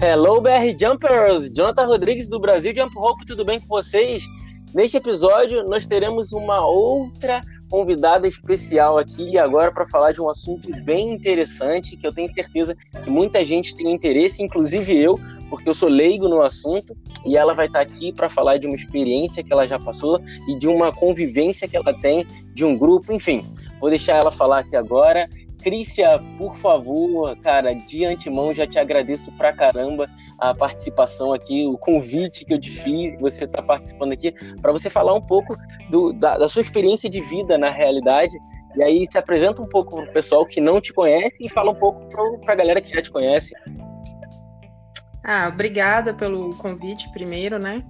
Hello, BR Jumpers! Jonathan Rodrigues do Brasil Jump Rope, tudo bem com vocês? Neste episódio, nós teremos uma outra convidada especial aqui agora para falar de um assunto bem interessante que eu tenho certeza que muita gente tem interesse, inclusive eu, porque eu sou leigo no assunto e ela vai estar aqui para falar de uma experiência que ela já passou e de uma convivência que ela tem de um grupo, enfim. Vou deixar ela falar aqui agora. Crícia, por favor, cara, de antemão já te agradeço pra caramba a participação aqui, o convite que eu te fiz, você está participando aqui, para você falar um pouco do, da, da, sua experiência de vida na realidade. E aí se apresenta um pouco para o pessoal que não te conhece e fala um pouco para a galera que já te conhece. Ah, obrigada pelo convite primeiro, né?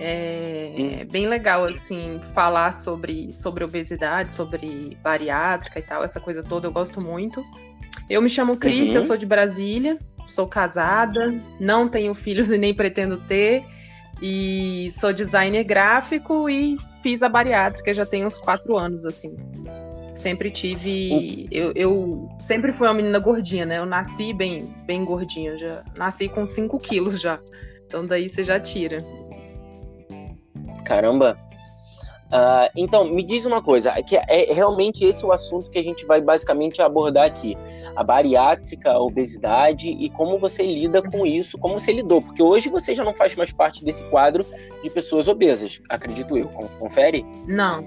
É, é, bem legal, assim, falar sobre, sobre obesidade, sobre bariátrica e tal, essa coisa toda, eu gosto muito. Eu me chamo Cris, uhum. eu sou de Brasília, sou casada, não tenho filhos e nem pretendo ter, e sou designer gráfico e fiz a bariátrica já tem uns quatro anos, assim. Sempre tive. Eu, eu, sempre fui uma menina gordinha, né? Eu nasci bem, bem gordinha, já nasci com 5 quilos já. Então daí você já tira. Caramba! Uh, então, me diz uma coisa, que é realmente esse o assunto que a gente vai basicamente abordar aqui. A bariátrica, a obesidade e como você lida com isso, como você lidou, porque hoje você já não faz mais parte desse quadro de pessoas obesas, acredito eu. Confere? Não,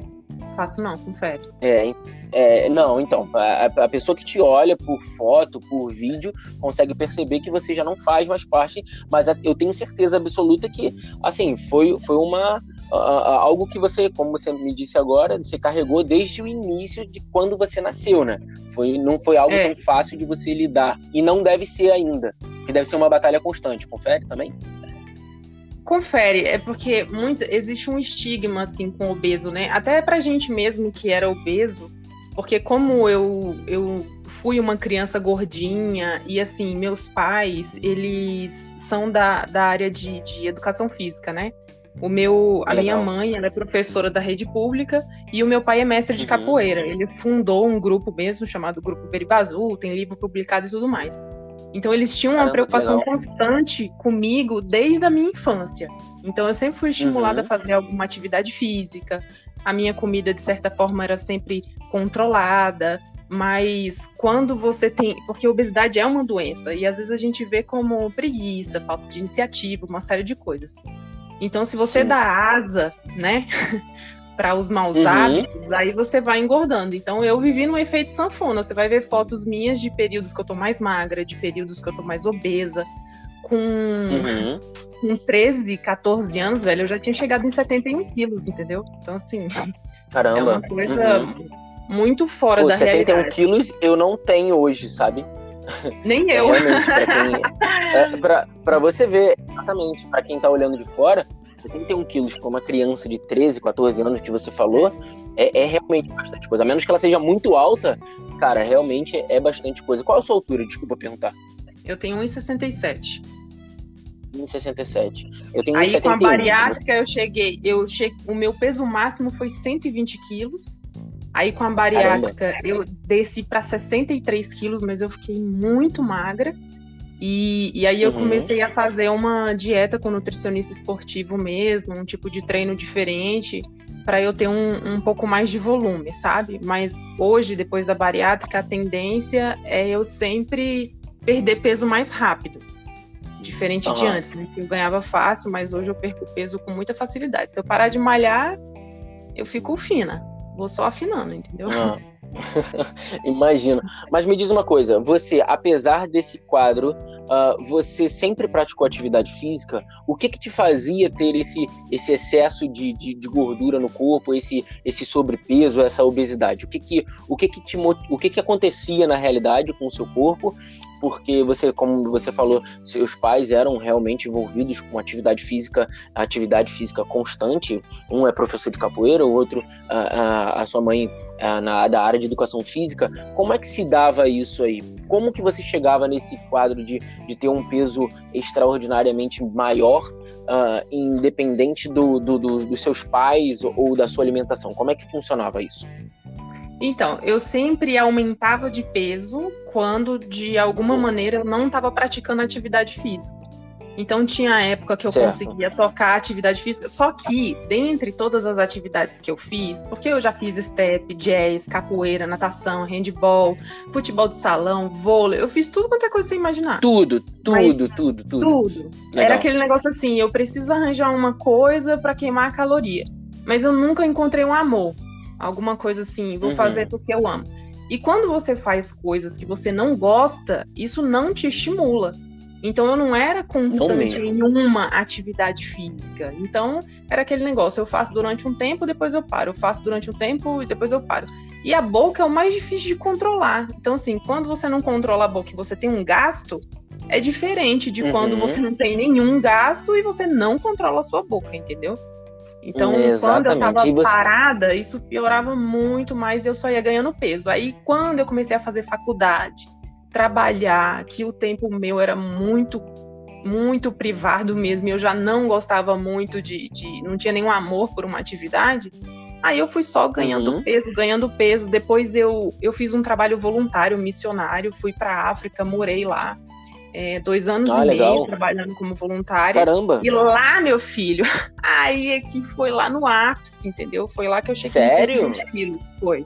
faço não, confere. É, é, não, então, a, a, pessoa que te olha por foto, por vídeo, consegue perceber que você já não faz mais parte, mas a, eu tenho certeza absoluta que, assim, foi, foi uma algo que você, como você me disse agora, você carregou desde o início de quando você nasceu, né? Foi, não foi algo é. tão fácil de você lidar. E não deve ser ainda. Que deve ser uma batalha constante. Confere também? Confere, é porque muito, existe um estigma assim com obeso, né? Até pra gente mesmo que era obeso, porque como eu, eu fui uma criança gordinha e assim, meus pais, eles são da, da área de, de educação física, né? O meu, a Legal. minha mãe, ela é professora da rede pública e o meu pai é mestre de uhum. capoeira. Ele fundou um grupo mesmo chamado Grupo Beribazu, tem livro publicado e tudo mais. Então eles tinham Caramba, uma preocupação constante comigo desde a minha infância. Então eu sempre fui estimulada uhum. a fazer alguma atividade física. A minha comida de certa forma era sempre controlada, mas quando você tem, porque a obesidade é uma doença e às vezes a gente vê como preguiça, falta de iniciativa, uma série de coisas. Então, se você Sim. dá asa, né, para os maus uhum. hábitos, aí você vai engordando. Então, eu vivi no efeito sanfona. Você vai ver fotos minhas de períodos que eu tô mais magra, de períodos que eu tô mais obesa. Com, uhum. com 13, 14 anos, velho, eu já tinha chegado em 71 quilos, entendeu? Então, assim, Caramba. é uma coisa uhum. muito fora Pô, da 71 realidade. 71 quilos eu não tenho hoje, sabe? Nem eu. Realmente, pra, quem, é, pra, pra você ver, exatamente, para quem tá olhando de fora, 71 quilos para uma criança de 13, 14 anos que você falou, é, é, realmente bastante coisa. A menos que ela seja muito alta, cara, realmente é bastante coisa. Qual é a sua altura? Desculpa perguntar. Eu tenho 1,67. 1,67. Eu tenho Aí 1, com a bariátrica eu cheguei, eu cheguei, o meu peso máximo foi 120 quilos. Aí com a bariátrica Caramba. eu desci para 63 quilos, mas eu fiquei muito magra. E, e aí eu uhum. comecei a fazer uma dieta com nutricionista esportivo mesmo, um tipo de treino diferente, para eu ter um, um pouco mais de volume, sabe? Mas hoje, depois da bariátrica, a tendência é eu sempre perder peso mais rápido. Diferente uhum. de antes, né? Eu ganhava fácil, mas hoje eu perco peso com muita facilidade. Se eu parar de malhar, eu fico fina vou só afinando, entendeu? Ah. Imagino. Mas me diz uma coisa, você, apesar desse quadro, uh, você sempre praticou atividade física? O que que te fazia ter esse, esse excesso de, de, de, gordura no corpo, esse, esse sobrepeso, essa obesidade? O que que, o que, que, te, o que que acontecia na realidade com o seu corpo porque você, como você falou, seus pais eram realmente envolvidos com atividade física, atividade física constante. Um é professor de capoeira, o outro a, a, a sua mãe a, na da área de educação física. Como é que se dava isso aí? Como que você chegava nesse quadro de, de ter um peso extraordinariamente maior, uh, independente do, do, do, dos seus pais ou da sua alimentação? Como é que funcionava isso? Então, eu sempre aumentava de peso quando, de alguma maneira, eu não estava praticando atividade física. Então tinha época que eu certo. conseguia tocar atividade física, só que dentre todas as atividades que eu fiz, porque eu já fiz step, jazz, capoeira, natação, handball, futebol de salão, vôlei, eu fiz tudo quanto é coisa você imaginar. Tudo, tudo, Mas, tudo, tudo. Tudo. Era aquele negócio assim, eu preciso arranjar uma coisa para queimar a caloria. Mas eu nunca encontrei um amor. Alguma coisa assim, vou uhum. fazer porque eu amo. E quando você faz coisas que você não gosta, isso não te estimula. Então eu não era constante em uma atividade física. Então era aquele negócio, eu faço durante um tempo, depois eu paro. Eu faço durante um tempo e depois eu paro. E a boca é o mais difícil de controlar. Então assim, quando você não controla a boca e você tem um gasto, é diferente de uhum. quando você não tem nenhum gasto e você não controla a sua boca, entendeu? Então, Exatamente. quando eu tava você... parada, isso piorava muito mais e eu só ia ganhando peso. Aí, quando eu comecei a fazer faculdade, trabalhar, que o tempo meu era muito muito privado mesmo, eu já não gostava muito de, de não tinha nenhum amor por uma atividade. Aí eu fui só ganhando uhum. peso, ganhando peso. Depois eu, eu fiz um trabalho voluntário, missionário, fui para África, morei lá. É, dois anos ah, e legal. meio trabalhando como voluntária. Caramba! E lá, meu filho, aí é que foi lá no ápice, entendeu? Foi lá que eu cheguei Sério? 20 quilos, foi.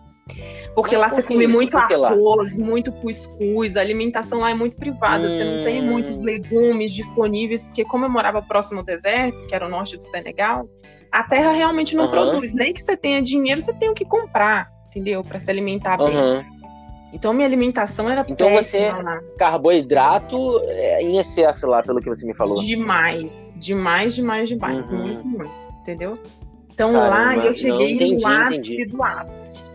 Porque Mas lá por você come isso? muito arroz, lá? muito cuscuz, a alimentação lá é muito privada, hum... você não tem muitos hum. legumes disponíveis, porque como eu morava próximo ao deserto, que era o norte do Senegal, a terra realmente não uhum. produz, nem que você tenha dinheiro, você tem o que comprar, entendeu? Para se alimentar bem. Uhum. Então minha alimentação era então péssima você, lá. Carboidrato é, em excesso lá, pelo que você me falou. Demais, demais, demais, demais, uhum. muito, muito, entendeu? Então Caramba, lá eu cheguei entendi, no ápice entendi. do ápice.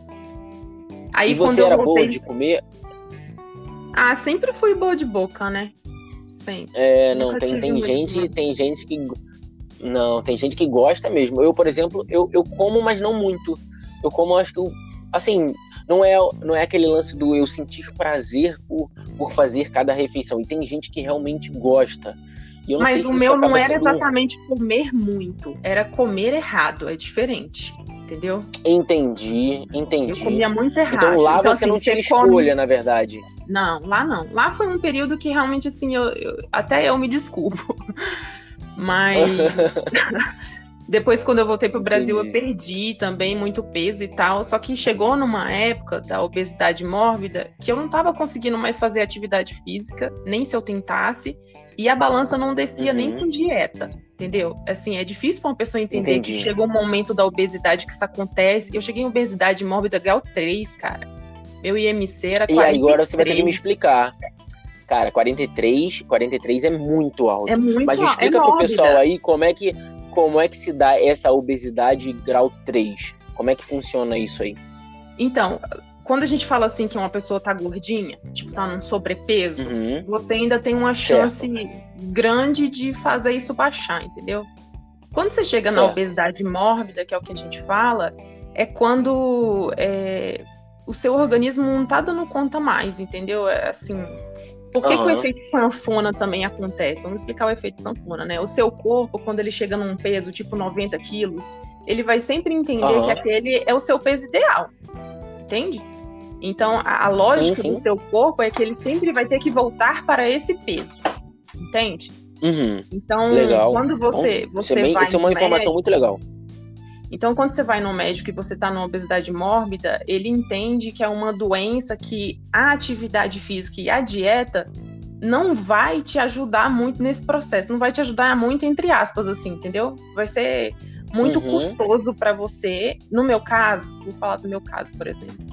Aí, e você era voltei... boa de comer? Ah, sempre fui boa de boca, né? Sempre. É, não, tem, tem gente, tem gente que. Não, tem gente que gosta mesmo. Eu, por exemplo, eu, eu como, mas não muito. Eu como, acho que. Eu, assim, não é, não é aquele lance do eu sentir prazer por, por fazer cada refeição. E tem gente que realmente gosta. Mas o meu não era exatamente comer muito, era comer errado, é diferente entendeu? Entendi, entendi. Eu comia muito errado. Então lá então, você assim, não tinha escolha, come... na verdade. Não, lá não. Lá foi um período que realmente, assim, eu, eu até eu me desculpo. Mas depois, quando eu voltei para o Brasil, Entendi. eu perdi também muito peso e tal. Só que chegou numa época da obesidade mórbida que eu não estava conseguindo mais fazer atividade física, nem se eu tentasse, e a balança não descia uhum. nem com dieta. Entendeu? Assim, é difícil para uma pessoa entender Entendi. que chegou um momento da obesidade que isso acontece. Eu cheguei em obesidade mórbida grau 3, cara. Meu IMC era 43. E agora você vai ter que me explicar. Cara, 43, 43 é muito alto. É muito Mas explica é pro pessoal aí como é que como é que se dá essa obesidade grau 3? Como é que funciona isso aí? Então, quando a gente fala assim que uma pessoa tá gordinha, tipo, tá num sobrepeso, uhum. você ainda tem uma chance certo. grande de fazer isso baixar, entendeu? Quando você chega certo. na obesidade mórbida, que é o que a gente fala, é quando é, o seu organismo não tá dando conta mais, entendeu? É assim. Por que, uhum. que o efeito sanfona também acontece? Vamos explicar o efeito sanfona, né? O seu corpo, quando ele chega num peso tipo 90 quilos, ele vai sempre entender uhum. que aquele é o seu peso ideal. Entende? Então, a, a lógica sim, sim. do seu corpo é que ele sempre vai ter que voltar para esse peso. Entende? Uhum. Então, legal. quando você, você isso é, bem, vai. Isso é uma informação médico, muito legal. Então, quando você vai no médico e você está numa obesidade mórbida, ele entende que é uma doença que a atividade física e a dieta não vai te ajudar muito nesse processo, não vai te ajudar muito entre aspas assim, entendeu? Vai ser muito uhum. custoso para você. No meu caso, vou falar do meu caso, por exemplo.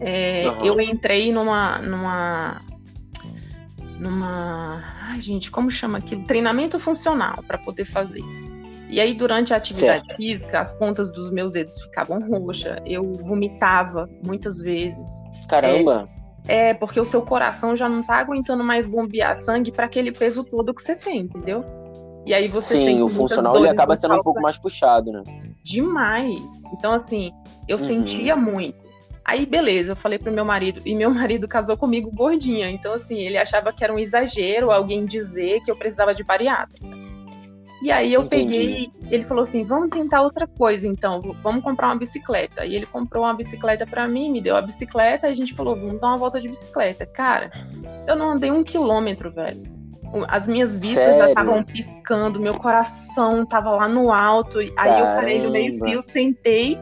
É, uhum. Eu entrei numa, numa, numa, ai gente, como chama aquilo? Treinamento funcional para poder fazer. E aí durante a atividade certo. física, as pontas dos meus dedos ficavam roxas, eu vomitava muitas vezes. Caramba. É, é porque o seu coração já não tá aguentando mais bombear sangue para aquele peso todo que você tem, entendeu? E aí você Sim, o funcional ele acaba sendo um pouco mais puxado, né? Demais. Então assim, eu uhum. sentia muito. Aí, beleza, eu falei pro meu marido, e meu marido casou comigo gordinha. Então, assim, ele achava que era um exagero alguém dizer que eu precisava de bariátrica. E aí eu Entendi. peguei, ele falou assim: vamos tentar outra coisa, então, vamos comprar uma bicicleta. E ele comprou uma bicicleta para mim, me deu a bicicleta, e a gente falou: vamos dar uma volta de bicicleta. Cara, eu não andei um quilômetro, velho. As minhas vistas Sério? já estavam piscando, meu coração tava lá no alto. Aí Caramba. eu parei no meio-fio, sentei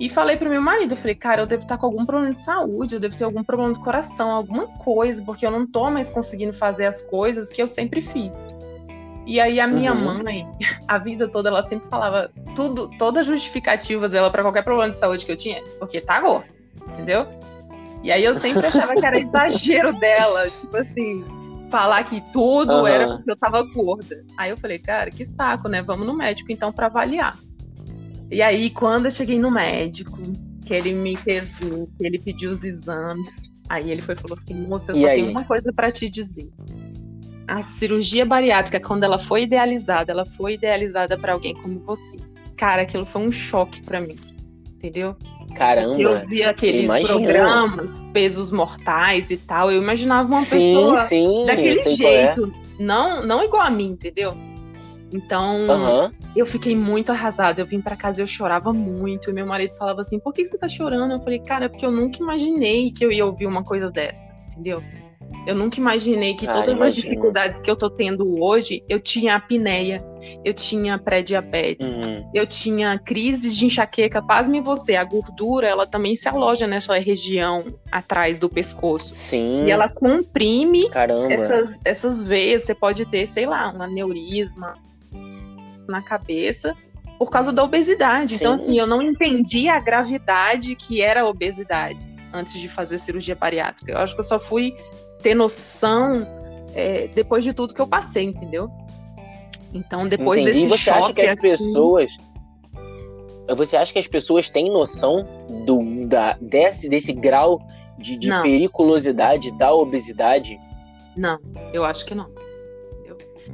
e falei pro meu marido, eu falei, cara, eu devo estar com algum problema de saúde, eu devo ter algum problema de coração, alguma coisa, porque eu não tô mais conseguindo fazer as coisas que eu sempre fiz. E aí a minha uhum. mãe, a vida toda, ela sempre falava tudo, toda a justificativa dela para qualquer problema de saúde que eu tinha, porque tá gorda, entendeu? E aí eu sempre achava que era exagero dela, tipo assim, falar que tudo uhum. era porque eu tava gorda. Aí eu falei, cara, que saco, né? Vamos no médico então para avaliar. E aí, quando eu cheguei no médico, que ele me pesou, que ele pediu os exames, aí ele foi falou assim: moça, eu e só aí? tenho uma coisa para te dizer. A cirurgia bariátrica, quando ela foi idealizada, ela foi idealizada para alguém como você. Cara, aquilo foi um choque para mim, entendeu? Caramba. Eu via aqueles programas, pesos mortais e tal. Eu imaginava uma sim, pessoa sim, daquele é. jeito. É. Não, não igual a mim, entendeu? Então, uhum. eu fiquei muito arrasada. Eu vim para casa e eu chorava muito. E meu marido falava assim: por que você tá chorando? Eu falei, cara, porque eu nunca imaginei que eu ia ouvir uma coisa dessa, entendeu? Eu nunca imaginei que todas as dificuldades que eu tô tendo hoje, eu tinha apneia, eu tinha pré-diabetes, uhum. eu tinha crises de enxaqueca. Pasme você, a gordura, ela também se aloja nessa região atrás do pescoço. Sim. E ela comprime essas, essas veias. Você pode ter, sei lá, um aneurisma, na cabeça por causa da obesidade. Então, Sim. Então, assim, eu não entendi a gravidade que era a obesidade antes de fazer cirurgia bariátrica. Eu acho que eu só fui ter noção é, depois de tudo que eu passei, entendeu? Então, depois Entendi. desse você choque... Acha que as assim... pessoas... Você acha que as pessoas têm noção do, da, desse, desse grau de, de periculosidade da obesidade? Não, eu acho que não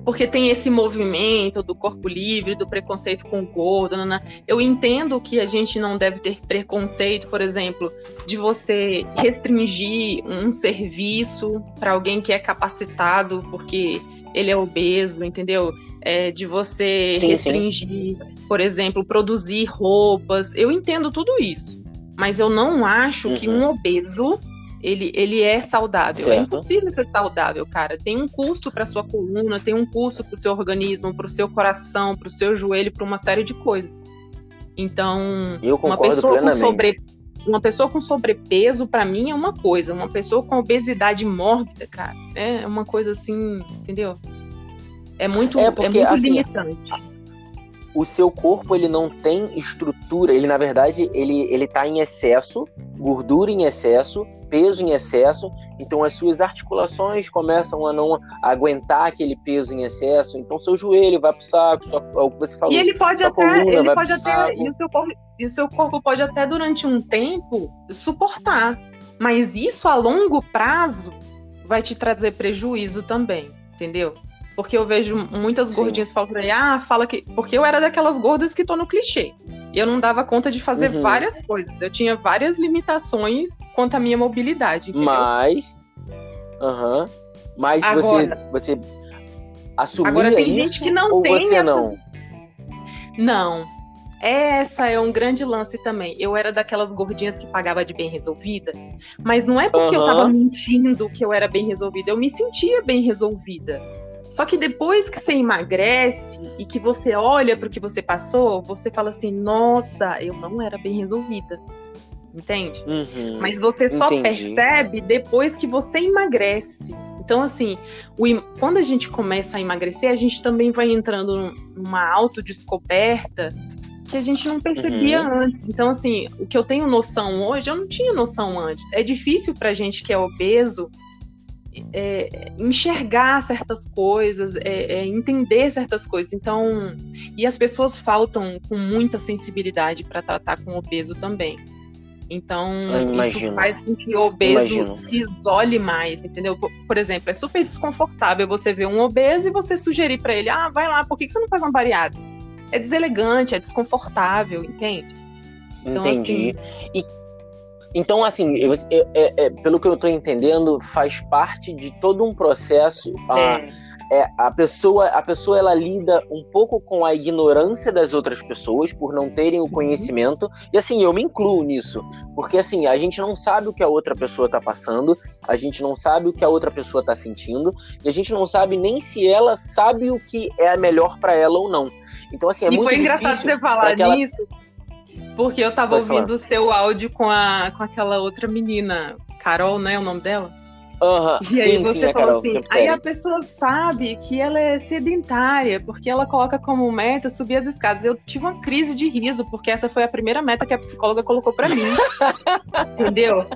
porque tem esse movimento do corpo livre, do preconceito com o gordo. Né? Eu entendo que a gente não deve ter preconceito, por exemplo, de você restringir um serviço para alguém que é capacitado porque ele é obeso, entendeu? É, de você sim, restringir, sim. por exemplo, produzir roupas. Eu entendo tudo isso. Mas eu não acho uhum. que um obeso ele, ele é saudável. É certo. É impossível ser saudável, cara. Tem um custo para sua coluna, tem um custo para o seu organismo, para o seu coração, para o seu joelho, para uma série de coisas. Então, uma pessoa plenamente. com sobre uma pessoa com sobrepeso para mim é uma coisa, uma pessoa com obesidade mórbida, cara, é uma coisa assim, entendeu? É muito, é, porque, é muito assim, limitante. O seu corpo ele não tem estrutura, ele na verdade ele ele tá em excesso, gordura em excesso peso em excesso, então as suas articulações começam a não aguentar aquele peso em excesso, então seu joelho vai pro saco, sua, é o que você falou. E ele pode até, ele pode até e o, seu corpo, e o seu corpo pode até durante um tempo suportar, mas isso a longo prazo vai te trazer prejuízo também, entendeu? Porque eu vejo muitas Sim. gordinhas falando pra mim, ah, fala que. Porque eu era daquelas gordas que tô no clichê. Eu não dava conta de fazer uhum. várias coisas. Eu tinha várias limitações quanto à minha mobilidade. Entendeu? Mas. Aham. Uhum, mas Agora, você. Você assumia Agora tem isso, gente que não tem você essas... não? Não. Essa é um grande lance também. Eu era daquelas gordinhas que pagava de bem resolvida, mas não é porque uhum. eu tava mentindo que eu era bem resolvida, eu me sentia bem resolvida. Só que depois que você emagrece e que você olha para o que você passou, você fala assim: nossa, eu não era bem resolvida. Entende? Uhum, Mas você só entendi. percebe depois que você emagrece. Então, assim, o, quando a gente começa a emagrecer, a gente também vai entrando numa autodescoberta que a gente não percebia uhum. antes. Então, assim, o que eu tenho noção hoje, eu não tinha noção antes. É difícil pra gente que é obeso é, enxergar certas coisas, é, é, entender certas coisas. Então, e as pessoas faltam com muita sensibilidade para tratar com obeso também. Então, isso faz com que o obeso Imagino. se isole mais, entendeu? Por, por, exemplo, é super desconfortável você ver um obeso e você sugerir para ele: ah, vai lá, por que, que você não faz uma bariátrica? É deselegante, é desconfortável, entende? Então, Entendi. Assim, e então, assim, eu, eu, é, é, pelo que eu estou entendendo, faz parte de todo um processo a, é, a pessoa, a pessoa ela lida um pouco com a ignorância das outras pessoas por não terem Sim. o conhecimento. E assim, eu me incluo nisso, porque assim, a gente não sabe o que a outra pessoa tá passando, a gente não sabe o que a outra pessoa tá sentindo, e a gente não sabe nem se ela sabe o que é melhor para ela ou não. Então assim, é e muito foi engraçado você falar nisso, porque eu tava Pode ouvindo o seu áudio com a com aquela outra menina, Carol, né, o nome dela? Uhum, e aí sim, você sim, falou Carol, assim, aí a pessoa sabe que ela é sedentária, porque ela coloca como meta subir as escadas. Eu tive uma crise de riso, porque essa foi a primeira meta que a psicóloga colocou para mim. Entendeu?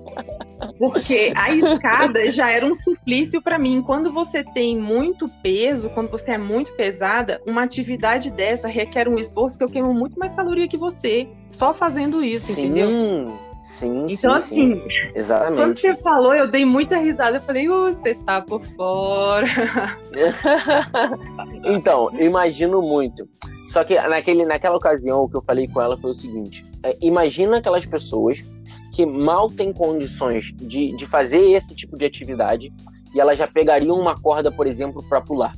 Porque a escada já era um suplício para mim. Quando você tem muito peso, quando você é muito pesada, uma atividade dessa requer um esforço que eu queimo muito mais caloria que você, só fazendo isso, sim. entendeu? Sim, então, sim, assim, sim. exatamente. Quando você falou, eu dei muita risada. Eu falei, você tá por fora. então, imagino muito. Só que naquele, naquela ocasião, o que eu falei com ela foi o seguinte: é, imagina aquelas pessoas que mal têm condições de, de fazer esse tipo de atividade e elas já pegariam uma corda, por exemplo, para pular.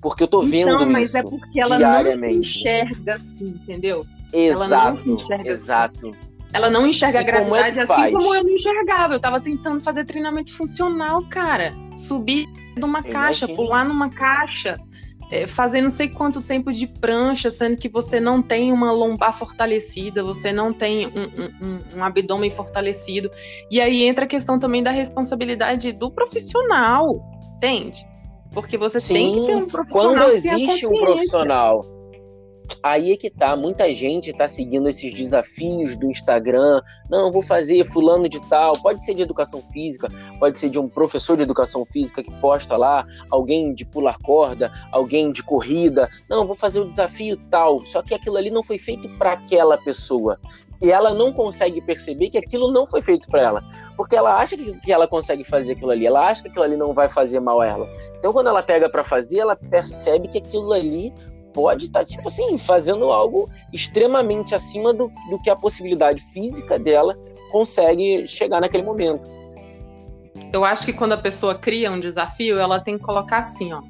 Porque eu tô vendo então, mas é porque ela não se enxerga assim, entendeu? Exato, exato. Assim. Ela não enxerga e a é gravidade é assim faz? como eu não enxergava. Eu tava tentando fazer treinamento funcional, cara. Subir de uma caixa, pular numa caixa, é, fazer não sei quanto tempo de prancha, sendo que você não tem uma lombar fortalecida, você não tem um, um, um abdômen fortalecido. E aí entra a questão também da responsabilidade do profissional, entende? Porque você Sim, tem que ter um profissional. Quando existe um profissional Aí é que tá, muita gente tá seguindo esses desafios do Instagram. Não, vou fazer fulano de tal. Pode ser de educação física, pode ser de um professor de educação física que posta lá, alguém de pular corda, alguém de corrida. Não, vou fazer o desafio tal. Só que aquilo ali não foi feito para aquela pessoa. E ela não consegue perceber que aquilo não foi feito para ela. Porque ela acha que ela consegue fazer aquilo ali, ela acha que aquilo ali não vai fazer mal a ela. Então, quando ela pega para fazer, ela percebe que aquilo ali pode estar, tá, tipo assim, fazendo algo extremamente acima do, do que a possibilidade física dela consegue chegar naquele momento. Eu acho que quando a pessoa cria um desafio, ela tem que colocar assim, ó.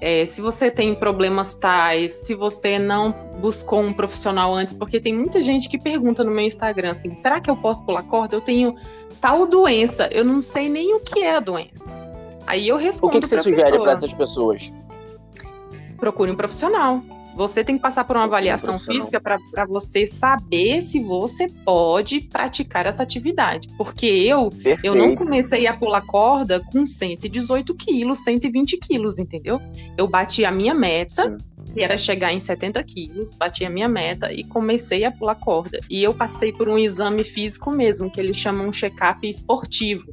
É, se você tem problemas tais, se você não buscou um profissional antes, porque tem muita gente que pergunta no meu Instagram assim: será que eu posso pular corda? Eu tenho tal doença, eu não sei nem o que é a doença. Aí eu respondo. O que, que você sugere para essas pessoas? Procure um profissional. Você tem que passar por uma avaliação física para você saber se você pode praticar essa atividade. Porque eu, eu não comecei a pular corda com 118 quilos, 120 quilos, entendeu? Eu bati a minha meta, Sim. que era chegar em 70 quilos, bati a minha meta e comecei a pular corda. E eu passei por um exame físico mesmo, que eles chamam um check-up esportivo.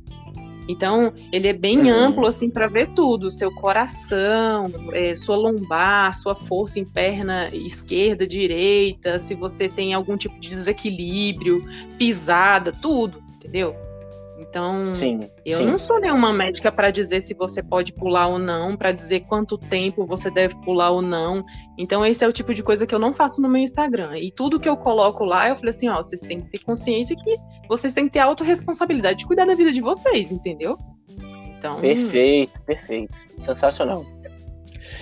Então, ele é bem uhum. amplo, assim, para ver tudo: seu coração, é, sua lombar, sua força em perna esquerda, direita, se você tem algum tipo de desequilíbrio, pisada, tudo, entendeu? Então, sim, eu sim. não sou nenhuma médica para dizer se você pode pular ou não, para dizer quanto tempo você deve pular ou não. Então, esse é o tipo de coisa que eu não faço no meu Instagram. E tudo que eu coloco lá, eu falei assim: ó, vocês têm que ter consciência que vocês têm que ter autorresponsabilidade de cuidar da vida de vocês, entendeu? Então... Perfeito, perfeito. Sensacional.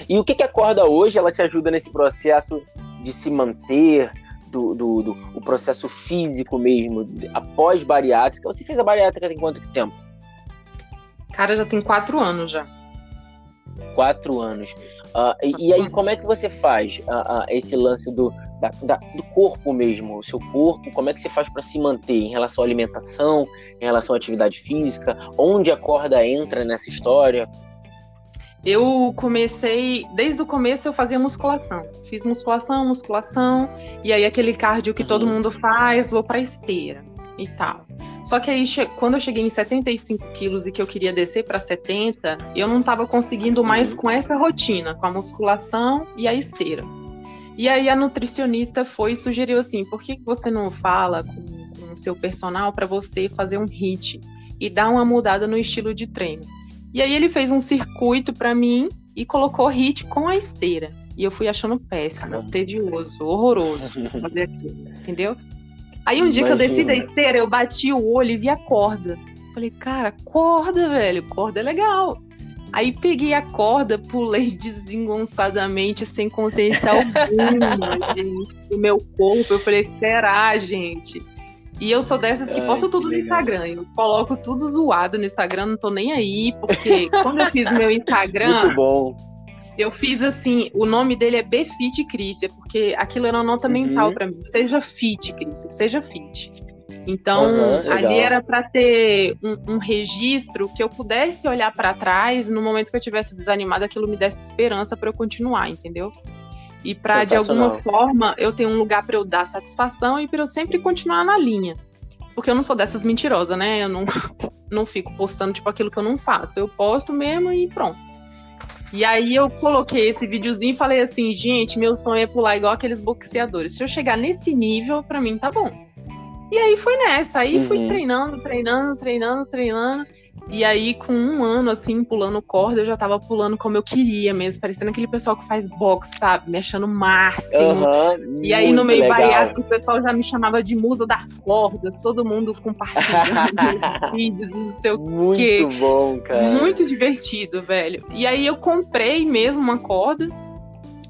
E o que, que a corda hoje ela te ajuda nesse processo de se manter, do, do, do o processo físico mesmo, após bariátrica. Você fez a bariátrica tem quanto tempo? Cara, já tem quatro anos já. Quatro anos. Uh, e, e, aí, como é que você faz uh, uh, esse lance do, da, da, do corpo mesmo? O seu corpo, como é que você faz para se manter em relação à alimentação, em relação à atividade física? Onde a corda entra nessa história? Eu comecei, desde o começo eu fazia musculação. Fiz musculação, musculação, e aí aquele cardio que uhum. todo mundo faz, vou pra esteira e tal. Só que aí, quando eu cheguei em 75 quilos e que eu queria descer para 70, eu não estava conseguindo mais uhum. com essa rotina, com a musculação e a esteira. E aí a nutricionista foi e sugeriu assim: por que você não fala com, com o seu personal para você fazer um HIT e dar uma mudada no estilo de treino? E aí ele fez um circuito para mim e colocou hit com a esteira. E eu fui achando péssimo, Caramba. tedioso, horroroso fazer aquilo, entendeu? Aí um Imagina. dia que eu desci da esteira, eu bati o olho e vi a corda. Falei, cara, corda, velho, corda é legal. Aí peguei a corda, pulei desengonçadamente, sem consciência alguma, gente, do meu corpo. Eu falei, será, gente? E eu sou dessas que Ai, posto tudo no Instagram. Eu coloco tudo zoado no Instagram, não tô nem aí, porque quando eu fiz meu Instagram. Muito bom. Eu fiz assim, o nome dele é Befit Crícia, porque aquilo era uma nota uhum. mental para mim. Seja fit, Crícia, seja fit. Então, uhum, ali era para ter um, um, registro que eu pudesse olhar para trás no momento que eu tivesse desanimado, aquilo me desse esperança para eu continuar, entendeu? E para de alguma forma eu ter um lugar para eu dar satisfação e para eu sempre continuar na linha. Porque eu não sou dessas mentirosas, né? Eu não, não fico postando tipo aquilo que eu não faço. Eu posto mesmo e pronto. E aí eu coloquei esse videozinho e falei assim, gente, meu sonho é pular igual aqueles boxeadores. Se eu chegar nesse nível, para mim tá bom. E aí foi nessa, aí uhum. fui treinando, treinando, treinando, treinando. E aí, com um ano, assim, pulando corda, eu já tava pulando como eu queria mesmo, parecendo aquele pessoal que faz boxe, sabe? Me achando máximo. Uhum, e aí, no meio bariátrico, o pessoal já me chamava de musa das cordas, todo mundo compartilhando os vídeos, não sei o muito quê. Muito bom, cara. Muito divertido, velho. E aí, eu comprei mesmo uma corda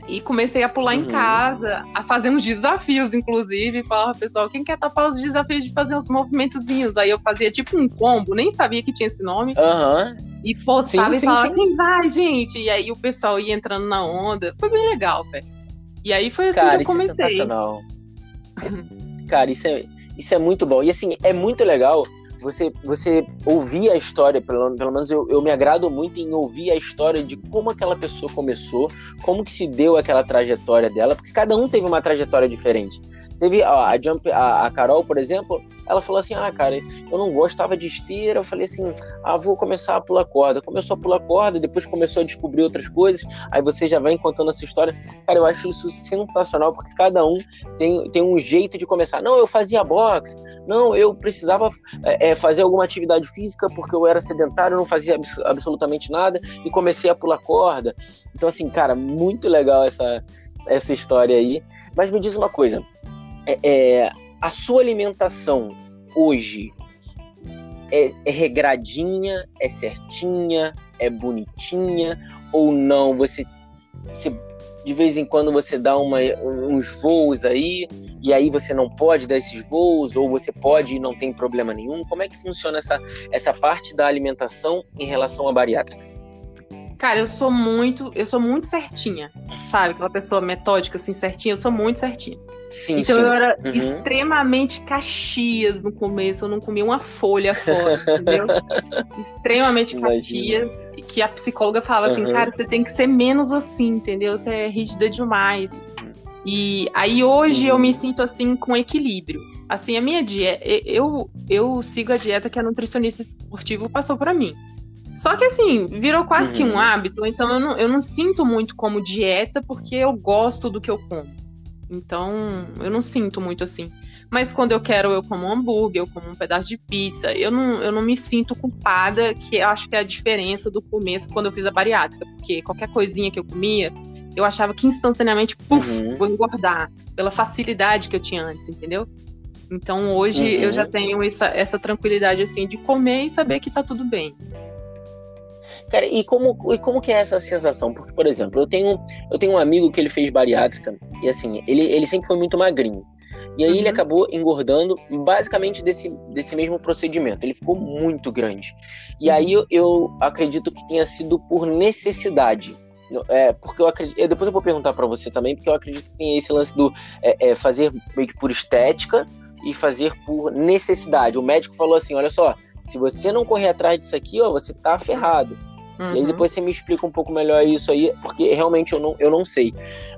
e comecei a pular uhum. em casa, a fazer uns desafios, inclusive. Falava, pessoal, quem quer tapar os desafios de fazer uns movimentozinhos? Aí eu fazia tipo um combo, nem sabia que tinha esse nome. Aham. Uhum. E postava e falava, sim. quem vai, gente? E aí o pessoal ia entrando na onda. Foi bem legal, velho. E aí foi assim Cara, que eu comecei. Isso é sensacional. Cara, isso é, isso é muito bom. E assim, é muito legal você, você ouvir a história, pelo, pelo menos eu, eu me agrado muito em ouvir a história de como aquela pessoa começou, como que se deu aquela trajetória dela, porque cada um teve uma trajetória diferente. Teve ó, a Jump, a, a, Carol, por exemplo, ela falou assim: Ah, cara, eu não gostava de esteira. Eu falei assim: Ah, vou começar a pular corda. Começou a pular corda, depois começou a descobrir outras coisas. Aí você já vai contando essa história. Cara, eu acho isso sensacional, porque cada um tem, tem um jeito de começar. Não, eu fazia boxe. Não, eu precisava é, é, fazer alguma atividade física porque eu era sedentário, não fazia abs absolutamente nada e comecei a pular corda. Então, assim, cara, muito legal essa, essa história aí. Mas me diz uma coisa é, é, a sua alimentação hoje é, é, regradinha, é certinha, é bonitinha ou não? Você, você de vez em quando você dá uma, uns voos aí e aí você não pode dar esses voos ou você pode e não tem problema nenhum. Como é que funciona essa, essa parte da alimentação em relação à bariátrica? Cara, eu sou muito, eu sou muito certinha, sabe? Aquela pessoa metódica, assim, certinha, eu sou muito certinha. Sim, então sim. eu era uhum. extremamente caxias no começo, eu não comia uma folha fora, entendeu? extremamente caxias, que a psicóloga falava assim, cara, você tem que ser menos assim, entendeu? Você é rígida demais. E aí hoje uhum. eu me sinto assim com equilíbrio. Assim, a minha dieta, eu, eu sigo a dieta que a nutricionista esportivo passou para mim. Só que assim, virou quase uhum. que um uhum. hábito, então eu não, eu não sinto muito como dieta porque eu gosto do que eu como. Então, eu não sinto muito assim. Mas quando eu quero, eu como um hambúrguer, eu como um pedaço de pizza. Eu não, eu não me sinto culpada, que eu acho que é a diferença do começo quando eu fiz a bariátrica. Porque qualquer coisinha que eu comia, eu achava que instantaneamente, puf, uhum. vou engordar. Pela facilidade que eu tinha antes, entendeu? Então hoje uhum. eu já tenho essa, essa tranquilidade assim de comer e saber que tá tudo bem. Cara, e como, e como que é essa sensação? Porque, por exemplo, eu tenho, eu tenho um amigo que ele fez bariátrica e assim, ele, ele sempre foi muito magrinho. E aí uhum. ele acabou engordando basicamente desse, desse mesmo procedimento. Ele ficou muito grande. E aí eu, eu acredito que tenha sido por necessidade. É, porque eu acredito. Depois eu vou perguntar para você também, porque eu acredito que tem esse lance do é, é, fazer meio que por estética e fazer por necessidade. O médico falou assim: olha só, se você não correr atrás disso aqui, ó, você tá ferrado. Uhum. E aí depois você me explica um pouco melhor isso aí, porque realmente eu não, eu não sei.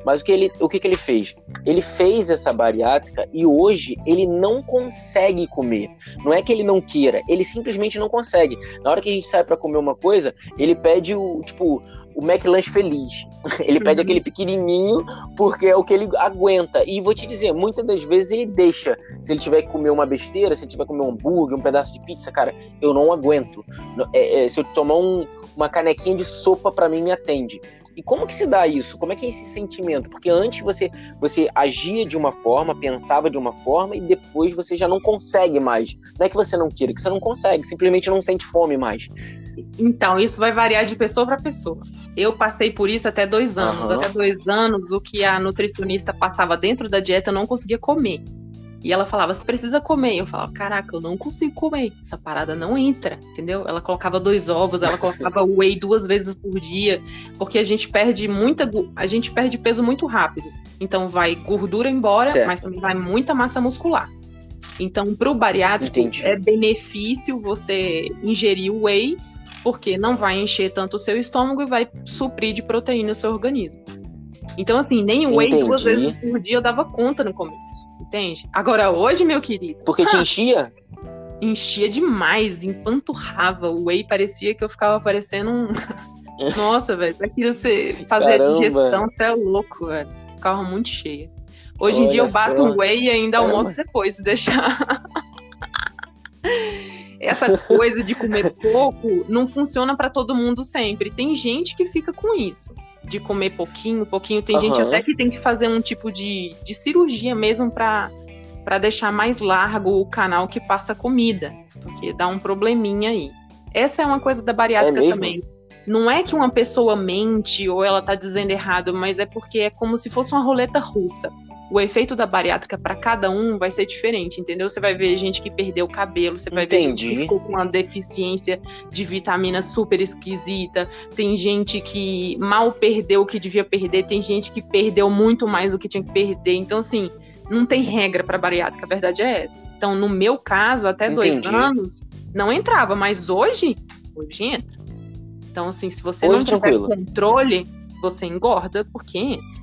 Mas o que, ele, o que, que ele fez? Ele fez essa bariátrica e hoje ele não consegue comer. Não é que ele não queira, ele simplesmente não consegue. Na hora que a gente sai para comer uma coisa, ele pede o, tipo, o McLanche feliz. Ele pede uhum. aquele pequenininho porque é o que ele aguenta. E vou te dizer, muitas das vezes ele deixa. Se ele tiver que comer uma besteira, se ele tiver que comer um hambúrguer, um pedaço de pizza, cara, eu não aguento. É, é, se eu tomar um, uma canequinha de sopa, para mim me atende. E como que se dá isso? Como é que é esse sentimento? Porque antes você, você agia de uma forma, pensava de uma forma e depois você já não consegue mais. Não é que você não queira, é que você não consegue, simplesmente não sente fome mais. Então, isso vai variar de pessoa para pessoa. Eu passei por isso até dois anos. Uhum. Até dois anos, o que a nutricionista passava dentro da dieta, eu não conseguia comer. E ela falava, você precisa comer. Eu falava, caraca, eu não consigo comer. Essa parada não entra, entendeu? Ela colocava dois ovos, ela colocava whey duas vezes por dia, porque a gente perde muita, a gente perde peso muito rápido. Então vai gordura embora, certo. mas também vai muita massa muscular. Então, para o bariátrico, Entendi. é benefício você ingerir o whey, porque não vai encher tanto o seu estômago e vai suprir de proteína o seu organismo. Então, assim, nem o whey duas vezes por dia eu dava conta no começo entende? Agora hoje, meu querido. Porque te enchia? Enchia demais, empanturrava. O whey parecia que eu ficava parecendo um. Nossa, velho, aquilo você fazer Caramba. a digestão, você é louco, velho. Ficava muito cheia. Hoje Olha em dia eu bato só. um whey e ainda Caramba. almoço depois, se deixar. Essa coisa de comer pouco não funciona para todo mundo sempre. Tem gente que fica com isso de comer pouquinho, pouquinho. Tem uhum. gente até que tem que fazer um tipo de, de cirurgia mesmo para para deixar mais largo o canal que passa comida, porque dá um probleminha aí. Essa é uma coisa da bariátrica é também. Não é que uma pessoa mente ou ela tá dizendo errado, mas é porque é como se fosse uma roleta russa o efeito da bariátrica para cada um vai ser diferente, entendeu? Você vai ver gente que perdeu o cabelo, você vai Entendi. ver gente que ficou com uma deficiência de vitamina super esquisita, tem gente que mal perdeu o que devia perder, tem gente que perdeu muito mais do que tinha que perder. Então, assim, não tem regra para bariátrica, a verdade é essa. Então, no meu caso, até Entendi. dois anos, não entrava, mas hoje, hoje entra. Então, assim, se você hoje, não tiver tranquilo. controle, você engorda porque entra.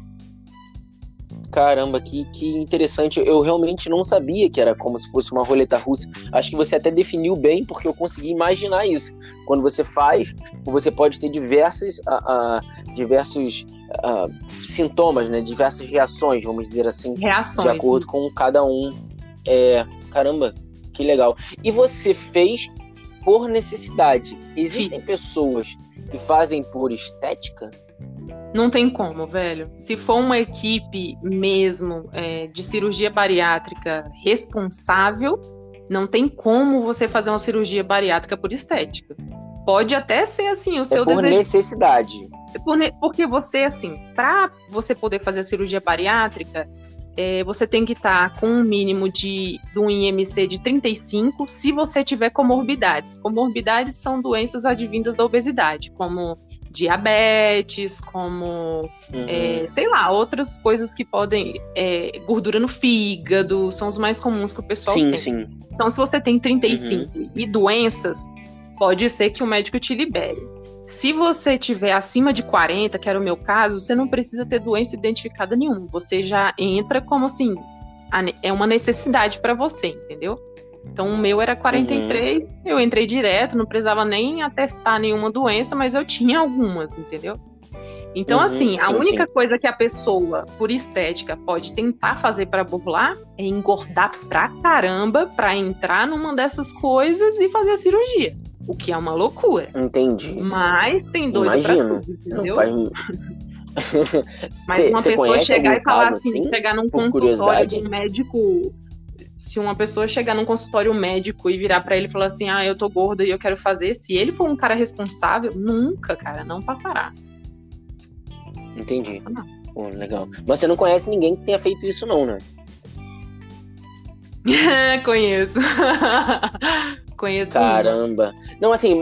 Caramba, que, que interessante. Eu realmente não sabia que era como se fosse uma roleta russa. Acho que você até definiu bem, porque eu consegui imaginar isso. Quando você faz, você pode ter diversos, uh, uh, diversos uh, sintomas, né? diversas reações, vamos dizer assim. Reações. De acordo isso. com cada um. É, caramba, que legal. E você fez por necessidade. Existem Sim. pessoas que fazem por estética? Não tem como, velho. Se for uma equipe mesmo é, de cirurgia bariátrica responsável, não tem como você fazer uma cirurgia bariátrica por estética. Pode até ser assim o seu é por desejo. necessidade. Por ne... Porque você, assim, para você poder fazer a cirurgia bariátrica, é, você tem que estar tá com um mínimo de, de um IMC de 35 se você tiver comorbidades. Comorbidades são doenças advindas da obesidade, como diabetes, como, uhum. é, sei lá, outras coisas que podem. É, gordura no fígado, são os mais comuns que o pessoal sim, tem. Sim. Então, se você tem 35 uhum. e doenças, pode ser que o médico te libere. Se você tiver acima de 40, que era o meu caso, você não precisa ter doença identificada nenhuma. Você já entra como assim, é uma necessidade para você, entendeu? Então o meu era 43, uhum. eu entrei direto, não precisava nem atestar nenhuma doença, mas eu tinha algumas, entendeu? Então, uhum, assim, a sim, única sim. coisa que a pessoa, por estética, pode tentar fazer para burlar é engordar pra caramba pra entrar numa dessas coisas e fazer a cirurgia. O que é uma loucura. Entendi. Mas tem doido Imagino. pra tudo, entendeu? Faz... Mas cê, uma pessoa chegar e falar assim, assim, chegar num consultório de um médico se uma pessoa chegar num consultório médico e virar para ele e falar assim, ah, eu tô gorda e eu quero fazer, se ele for um cara responsável, nunca, cara, não passará. Entendi. Pô, legal. Mas você não conhece ninguém que tenha feito isso, não, né? Conheço. Conheço. Caramba. Não, assim,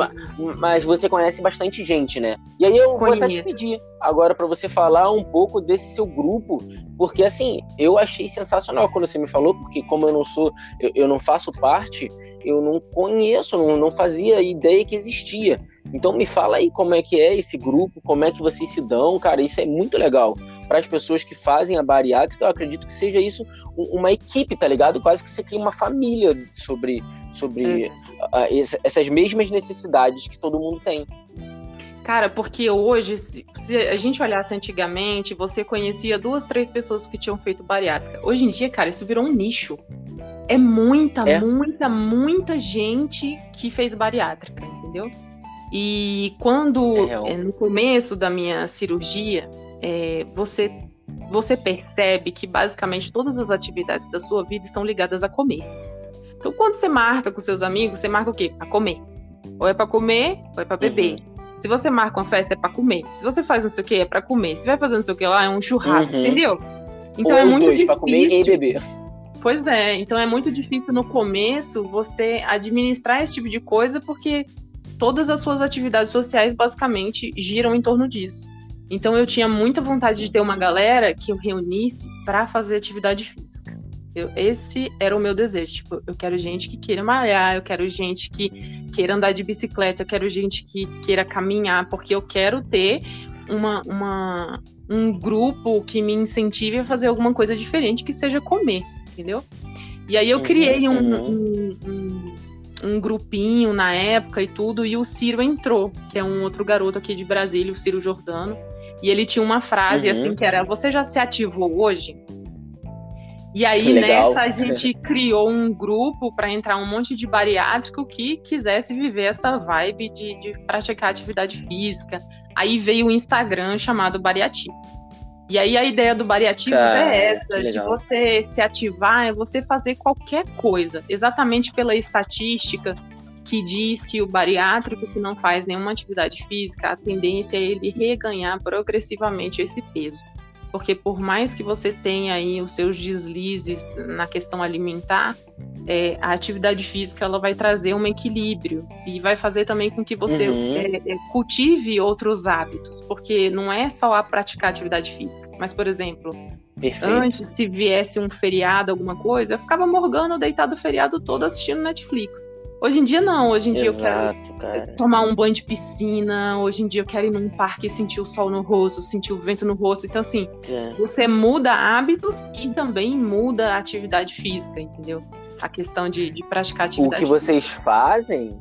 mas você conhece bastante gente, né? E aí eu Conheço. vou até te pedir agora para você falar um pouco desse seu grupo, porque assim, eu achei sensacional quando você me falou, porque como eu não sou, eu, eu não faço parte, eu não conheço, não, não fazia ideia que existia. Então me fala aí como é que é esse grupo, como é que vocês se dão, cara, isso é muito legal. Para as pessoas que fazem a bariátrica, eu acredito que seja isso uma equipe, tá ligado? Quase que você cria uma família sobre, sobre uh, essas mesmas necessidades que todo mundo tem. Cara, porque hoje, se, se, a gente olhasse antigamente, você conhecia duas, três pessoas que tinham feito bariátrica. Hoje em dia, cara, isso virou um nicho. É muita, é. muita, muita gente que fez bariátrica, entendeu? E quando, é, é no começo da minha cirurgia, é, você, você percebe que basicamente todas as atividades da sua vida estão ligadas a comer. Então, quando você marca com seus amigos, você marca o quê? A comer. Ou é para comer, ou é para beber. Uhum. Se você marca uma festa, é para comer. Se você faz não sei o que, é para comer. Se vai fazer não sei o que lá, é um churrasco, uhum. entendeu? Então ou é muito dois, difícil. Pra comer e beber. Pois é, então é muito difícil no começo você administrar esse tipo de coisa, porque todas as suas atividades sociais basicamente giram em torno disso. Então eu tinha muita vontade de ter uma galera que eu reunisse para fazer atividade física. Eu, esse era o meu desejo. Tipo, eu quero gente que queira malhar, eu quero gente que queira andar de bicicleta, eu quero gente que queira caminhar, porque eu quero ter uma, uma, um grupo que me incentive a fazer alguma coisa diferente que seja comer, entendeu? E aí eu criei um, uhum. um, um, um, grupinho na época e tudo, e o Ciro entrou, que é um outro garoto aqui de Brasília, o Ciro Jordano. E ele tinha uma frase uhum. assim que era: Você já se ativou hoje? E aí, nessa, a gente criou um grupo para entrar um monte de bariátrico que quisesse viver essa vibe de, de praticar atividade física. Aí veio o Instagram chamado Bariativos. E aí a ideia do Bariativos Cara, é essa, de você se ativar, é você fazer qualquer coisa, exatamente pela estatística que diz que o bariátrico que não faz nenhuma atividade física, a tendência é ele reganhar progressivamente esse peso porque por mais que você tenha aí os seus deslizes na questão alimentar, é, a atividade física ela vai trazer um equilíbrio e vai fazer também com que você uhum. é, é, cultive outros hábitos, porque não é só a praticar atividade física, mas por exemplo, Perfeito. antes se viesse um feriado, alguma coisa, eu ficava morgando deitado o feriado todo assistindo Netflix. Hoje em dia não, hoje em dia Exato, eu quero cara. tomar um banho de piscina, hoje em dia eu quero ir num parque e sentir o sol no rosto, sentir o vento no rosto. Então, assim, é. você muda hábitos e também muda a atividade física, entendeu? A questão de, de praticar atividade O que vocês fazem,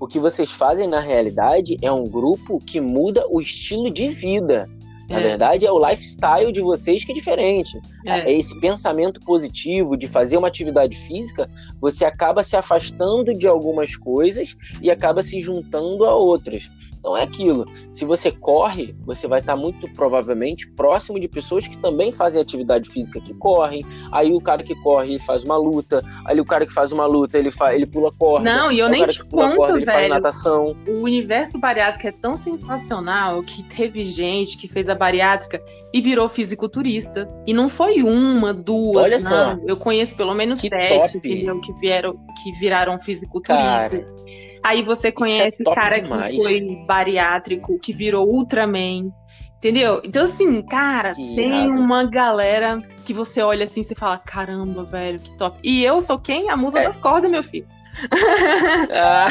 o que vocês fazem na realidade é um grupo que muda o estilo de vida. Na é. verdade, é o lifestyle de vocês que é diferente. É. é. Esse pensamento positivo de fazer uma atividade física, você acaba se afastando de algumas coisas e acaba se juntando a outras. Então é aquilo. Se você corre, você vai estar muito provavelmente próximo de pessoas que também fazem atividade física que correm. Aí o cara que corre ele faz uma luta. Aí o cara que faz uma luta ele, fa ele pula corda. Não, e eu nem te conto, corda, velho. Faz natação. O universo bariátrico é tão sensacional que teve gente que fez a bariátrica e virou fisiculturista. E não foi uma, duas, Olha não. Só. Eu conheço pelo menos que sete entendeu? que vieram, que viraram fisiculturistas. Cara. Aí você é conhece é cara demais. que foi bariátrico, que virou Ultraman. Entendeu? Então, assim, cara, que tem irado. uma galera que você olha assim e fala: caramba, velho, que top. E eu sou quem? A musa é. das cordas, meu filho. Ah,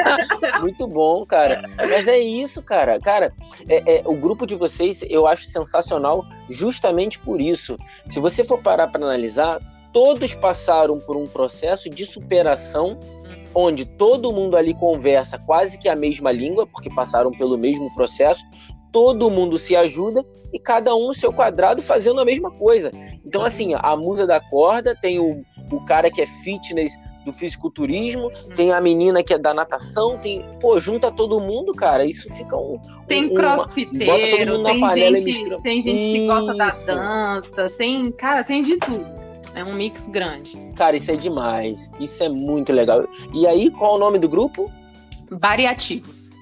muito bom, cara. Mas é isso, cara. Cara, é, é, o grupo de vocês eu acho sensacional justamente por isso. Se você for parar para analisar, todos passaram por um processo de superação onde todo mundo ali conversa quase que a mesma língua, porque passaram pelo mesmo processo, todo mundo se ajuda e cada um no seu quadrado fazendo a mesma coisa. Então, assim, a musa da corda tem o, o cara que é fitness do fisiculturismo, hum. tem a menina que é da natação, tem. Pô, junta todo mundo, cara, isso fica um. Tem um, crossfiteiro, tem gente, tem gente que gosta da dança, tem. Cara, tem de tudo. É um mix grande. Cara, isso é demais. Isso é muito legal. E aí, qual o nome do grupo? Bariativos.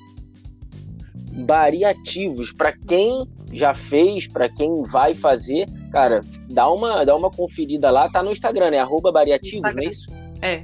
Bariativos. Para quem já fez, para quem vai fazer, cara, dá uma, dá uma conferida lá. Tá no Instagram, né? Arroba bariativos, Instagram. não é isso? É.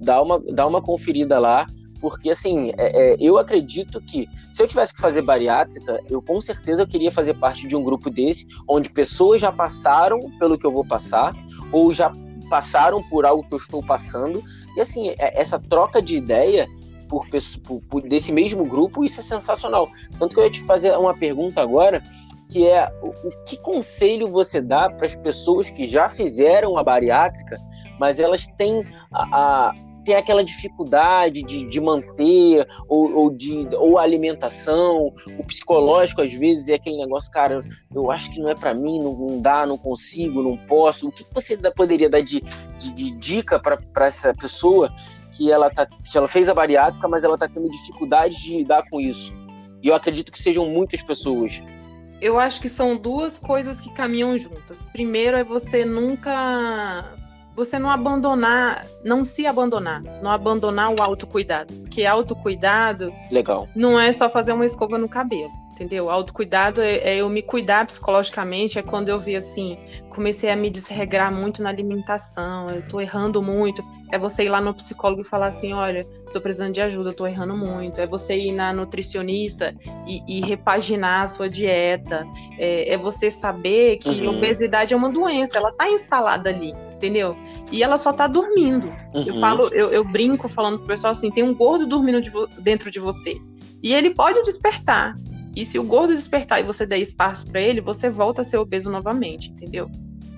Dá uma, dá uma conferida lá porque assim, é, é, eu acredito que se eu tivesse que fazer bariátrica, eu com certeza eu queria fazer parte de um grupo desse, onde pessoas já passaram pelo que eu vou passar, ou já passaram por algo que eu estou passando, e assim, é, essa troca de ideia por, por, por, desse mesmo grupo, isso é sensacional. Tanto que eu ia te fazer uma pergunta agora, que é o, que conselho você dá para as pessoas que já fizeram a bariátrica, mas elas têm a tem aquela dificuldade de, de manter, ou, ou, de, ou alimentação, o psicológico às vezes é aquele negócio, cara, eu acho que não é para mim, não, não, dá, não consigo, não posso. O que você poderia dar de, de, de dica para essa pessoa que ela, tá, que ela fez a bariátrica, mas ela está tendo dificuldade de lidar com isso? E eu acredito que sejam muitas pessoas. Eu acho que são duas coisas que caminham juntas. Primeiro é você nunca você não abandonar, não se abandonar, não abandonar o autocuidado. Porque autocuidado Legal. não é só fazer uma escova no cabelo. Entendeu? Autocuidado é, é eu me cuidar psicologicamente, é quando eu vi assim, comecei a me desregrar muito na alimentação, eu tô errando muito. É você ir lá no psicólogo e falar assim, olha, tô precisando de ajuda, tô errando muito. É você ir na nutricionista e, e repaginar a sua dieta. É, é você saber que uhum. obesidade é uma doença, ela tá instalada ali, entendeu? E ela só tá dormindo. Uhum. Eu falo, eu, eu, brinco falando pro pessoal assim, tem um gordo dormindo de dentro de você. E ele pode despertar. E se o gordo despertar e você der espaço para ele, você volta a ser obeso novamente, entendeu?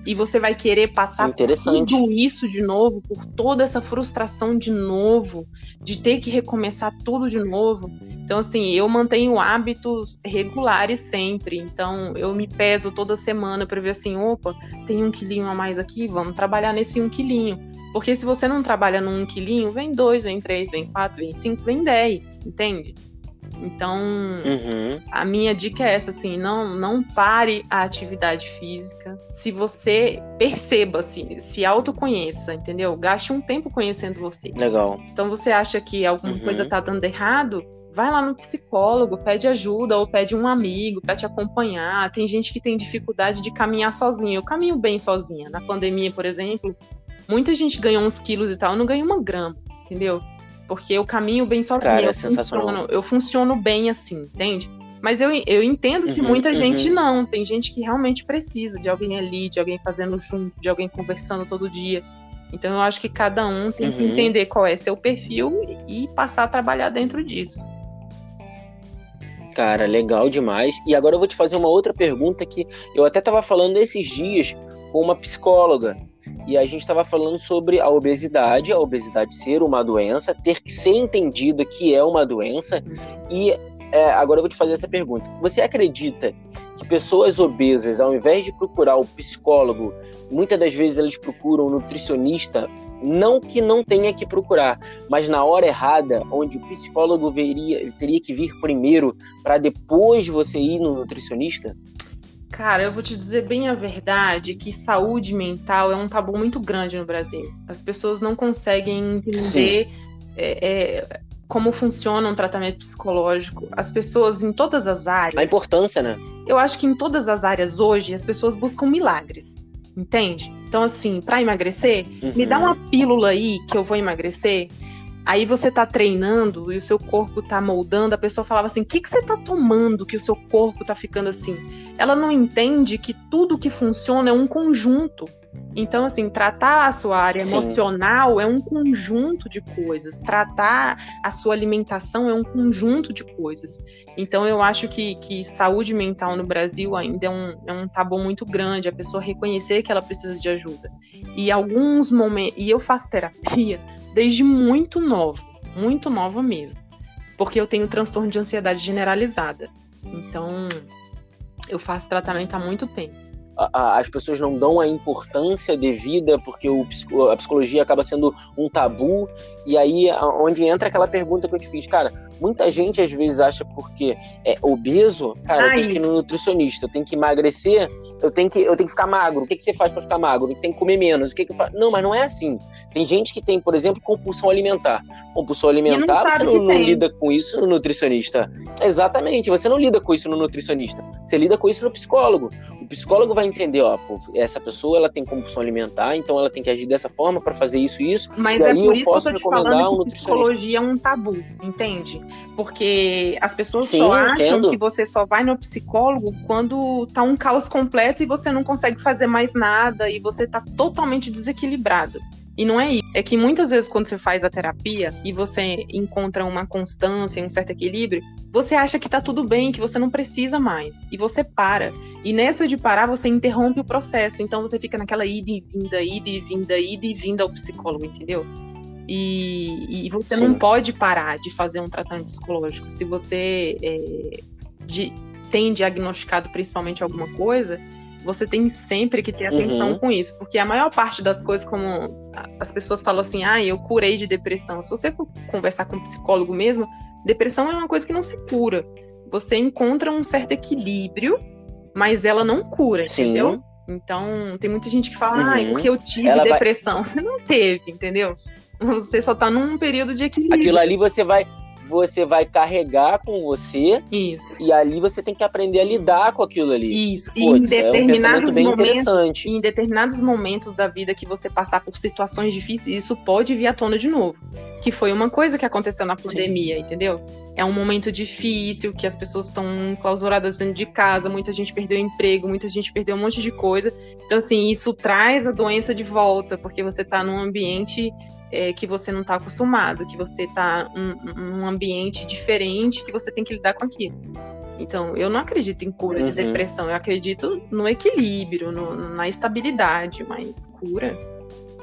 E você vai querer passar por tudo isso de novo, por toda essa frustração de novo, de ter que recomeçar tudo de novo. Então, assim, eu mantenho hábitos regulares sempre. Então, eu me peso toda semana para ver assim, opa, tem um quilinho a mais aqui, vamos trabalhar nesse um quilinho. Porque se você não trabalha num um quilinho, vem dois, vem três, vem quatro, vem cinco, vem dez, entende? Então, uhum. a minha dica é essa, assim, não, não pare a atividade física. Se você perceba, assim, se autoconheça, entendeu? Gaste um tempo conhecendo você. Legal. Então, você acha que alguma uhum. coisa tá dando errado? Vai lá no psicólogo, pede ajuda ou pede um amigo para te acompanhar. Tem gente que tem dificuldade de caminhar sozinha. Eu caminho bem sozinha. Na pandemia, por exemplo, muita gente ganhou uns quilos e tal, eu não ganhei uma grama, entendeu? Porque eu caminho bem sozinha. Cara, é eu, funciono, eu funciono bem assim, entende? Mas eu, eu entendo que uhum, muita uhum. gente não. Tem gente que realmente precisa de alguém ali, de alguém fazendo junto, de alguém conversando todo dia. Então eu acho que cada um tem uhum. que entender qual é seu perfil e passar a trabalhar dentro disso. Cara, legal demais. E agora eu vou te fazer uma outra pergunta que eu até estava falando esses dias com uma psicóloga. E a gente estava falando sobre a obesidade, a obesidade ser uma doença, ter que ser entendida que é uma doença. E é, agora eu vou te fazer essa pergunta: você acredita que pessoas obesas, ao invés de procurar o psicólogo, muitas das vezes elas procuram um nutricionista? Não que não tenha que procurar, mas na hora errada, onde o psicólogo veria, teria que vir primeiro para depois você ir no nutricionista? Cara, eu vou te dizer bem a verdade que saúde mental é um tabu muito grande no Brasil. As pessoas não conseguem entender é, é, como funciona um tratamento psicológico. As pessoas em todas as áreas. A importância, né? Eu acho que em todas as áreas hoje as pessoas buscam milagres. Entende? Então, assim, para emagrecer, uhum. me dá uma pílula aí que eu vou emagrecer. Aí você tá treinando e o seu corpo tá moldando, a pessoa falava assim: o que, que você tá tomando que o seu corpo tá ficando assim? Ela não entende que tudo que funciona é um conjunto. Então, assim, tratar a sua área Sim. emocional é um conjunto de coisas. Tratar a sua alimentação é um conjunto de coisas. Então, eu acho que, que saúde mental no Brasil ainda é um, é um tabu muito grande. A pessoa reconhecer que ela precisa de ajuda. E alguns momentos. E eu faço terapia desde muito nova, muito nova mesmo. Porque eu tenho transtorno de ansiedade generalizada. Então, eu faço tratamento há muito tempo as pessoas não dão a importância devida porque o, a psicologia acaba sendo um tabu. E aí, onde entra aquela pergunta que eu te fiz, cara, muita gente às vezes acha porque é obeso, cara, Ai. eu tenho que ir no nutricionista, eu tenho que emagrecer, eu tenho que, eu tenho que ficar magro. O que, que você faz para ficar magro? Tem que comer menos. O que, que eu faço? Não, mas não é assim. Tem gente que tem, por exemplo, compulsão alimentar. Compulsão alimentar, não você não, não lida com isso no nutricionista. Exatamente, você não lida com isso no nutricionista. Você lida com isso no psicólogo. O psicólogo vai entender, ó, pô, essa pessoa ela tem compulsão alimentar, então ela tem que agir dessa forma para fazer isso e isso. Mas e é aí por eu posso recomendar um nutricionista. Psicologia é um tabu, entende? Porque as pessoas Sim, só acham entendo. que você só vai no psicólogo quando tá um caos completo e você não consegue fazer mais nada e você tá totalmente desequilibrado. E não é isso. É que muitas vezes, quando você faz a terapia e você encontra uma constância, um certo equilíbrio, você acha que tá tudo bem, que você não precisa mais. E você para. E nessa de parar, você interrompe o processo. Então você fica naquela ida e vinda, ida e vinda, ida e vinda ao psicólogo, entendeu? E, e você Sim. não pode parar de fazer um tratamento psicológico. Se você é, de, tem diagnosticado principalmente alguma coisa, você tem sempre que ter atenção uhum. com isso, porque a maior parte das coisas, como as pessoas falam assim, ah, eu curei de depressão. Se você for conversar com um psicólogo mesmo, depressão é uma coisa que não se cura. Você encontra um certo equilíbrio, mas ela não cura, Sim. entendeu? Então, tem muita gente que fala, uhum. ah, porque eu tive Ela depressão. Vai... Você não teve, entendeu? Você só tá num período de equilíbrio. Aquilo ali você vai você vai carregar com você. Isso. E ali você tem que aprender a lidar com aquilo ali. Isso. e em determinados é um momentos, em determinados momentos da vida que você passar por situações difíceis, isso pode vir à tona de novo. Que foi uma coisa que aconteceu na pandemia, Sim. entendeu? É um momento difícil, que as pessoas estão clausuradas dentro de casa, muita gente perdeu emprego, muita gente perdeu um monte de coisa. Então, assim, isso traz a doença de volta, porque você está num ambiente é, que você não está acostumado, que você está num um ambiente diferente, que você tem que lidar com aquilo. Então, eu não acredito em cura uhum. de depressão, eu acredito no equilíbrio, no, na estabilidade, mas cura.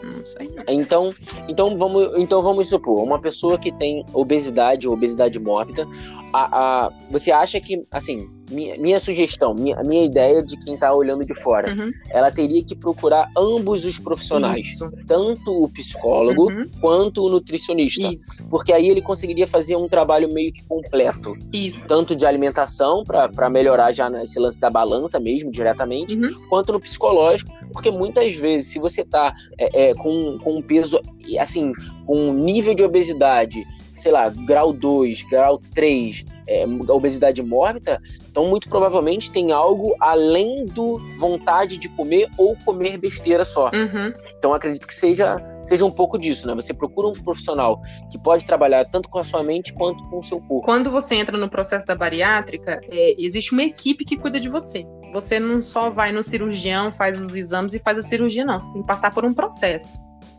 Não sei. Então, então vamos, então vamos supor, uma pessoa que tem obesidade ou obesidade mórbida, a, a, você acha que, assim, minha, minha sugestão, minha, minha ideia de quem está olhando de fora, uhum. ela teria que procurar ambos os profissionais, Isso. tanto o psicólogo uhum. quanto o nutricionista, Isso. porque aí ele conseguiria fazer um trabalho meio que completo, Isso. tanto de alimentação para melhorar já nesse lance da balança mesmo diretamente, uhum. quanto no psicológico, porque muitas vezes se você está é, é, com, com um peso assim, com um nível de obesidade sei lá, grau 2, grau 3, é, obesidade mórbida, então muito provavelmente tem algo além do vontade de comer ou comer besteira só. Uhum. Então acredito que seja, seja um pouco disso, né? Você procura um profissional que pode trabalhar tanto com a sua mente quanto com o seu corpo. Quando você entra no processo da bariátrica, é, existe uma equipe que cuida de você. Você não só vai no cirurgião, faz os exames e faz a cirurgia, não. Você tem que passar por um processo.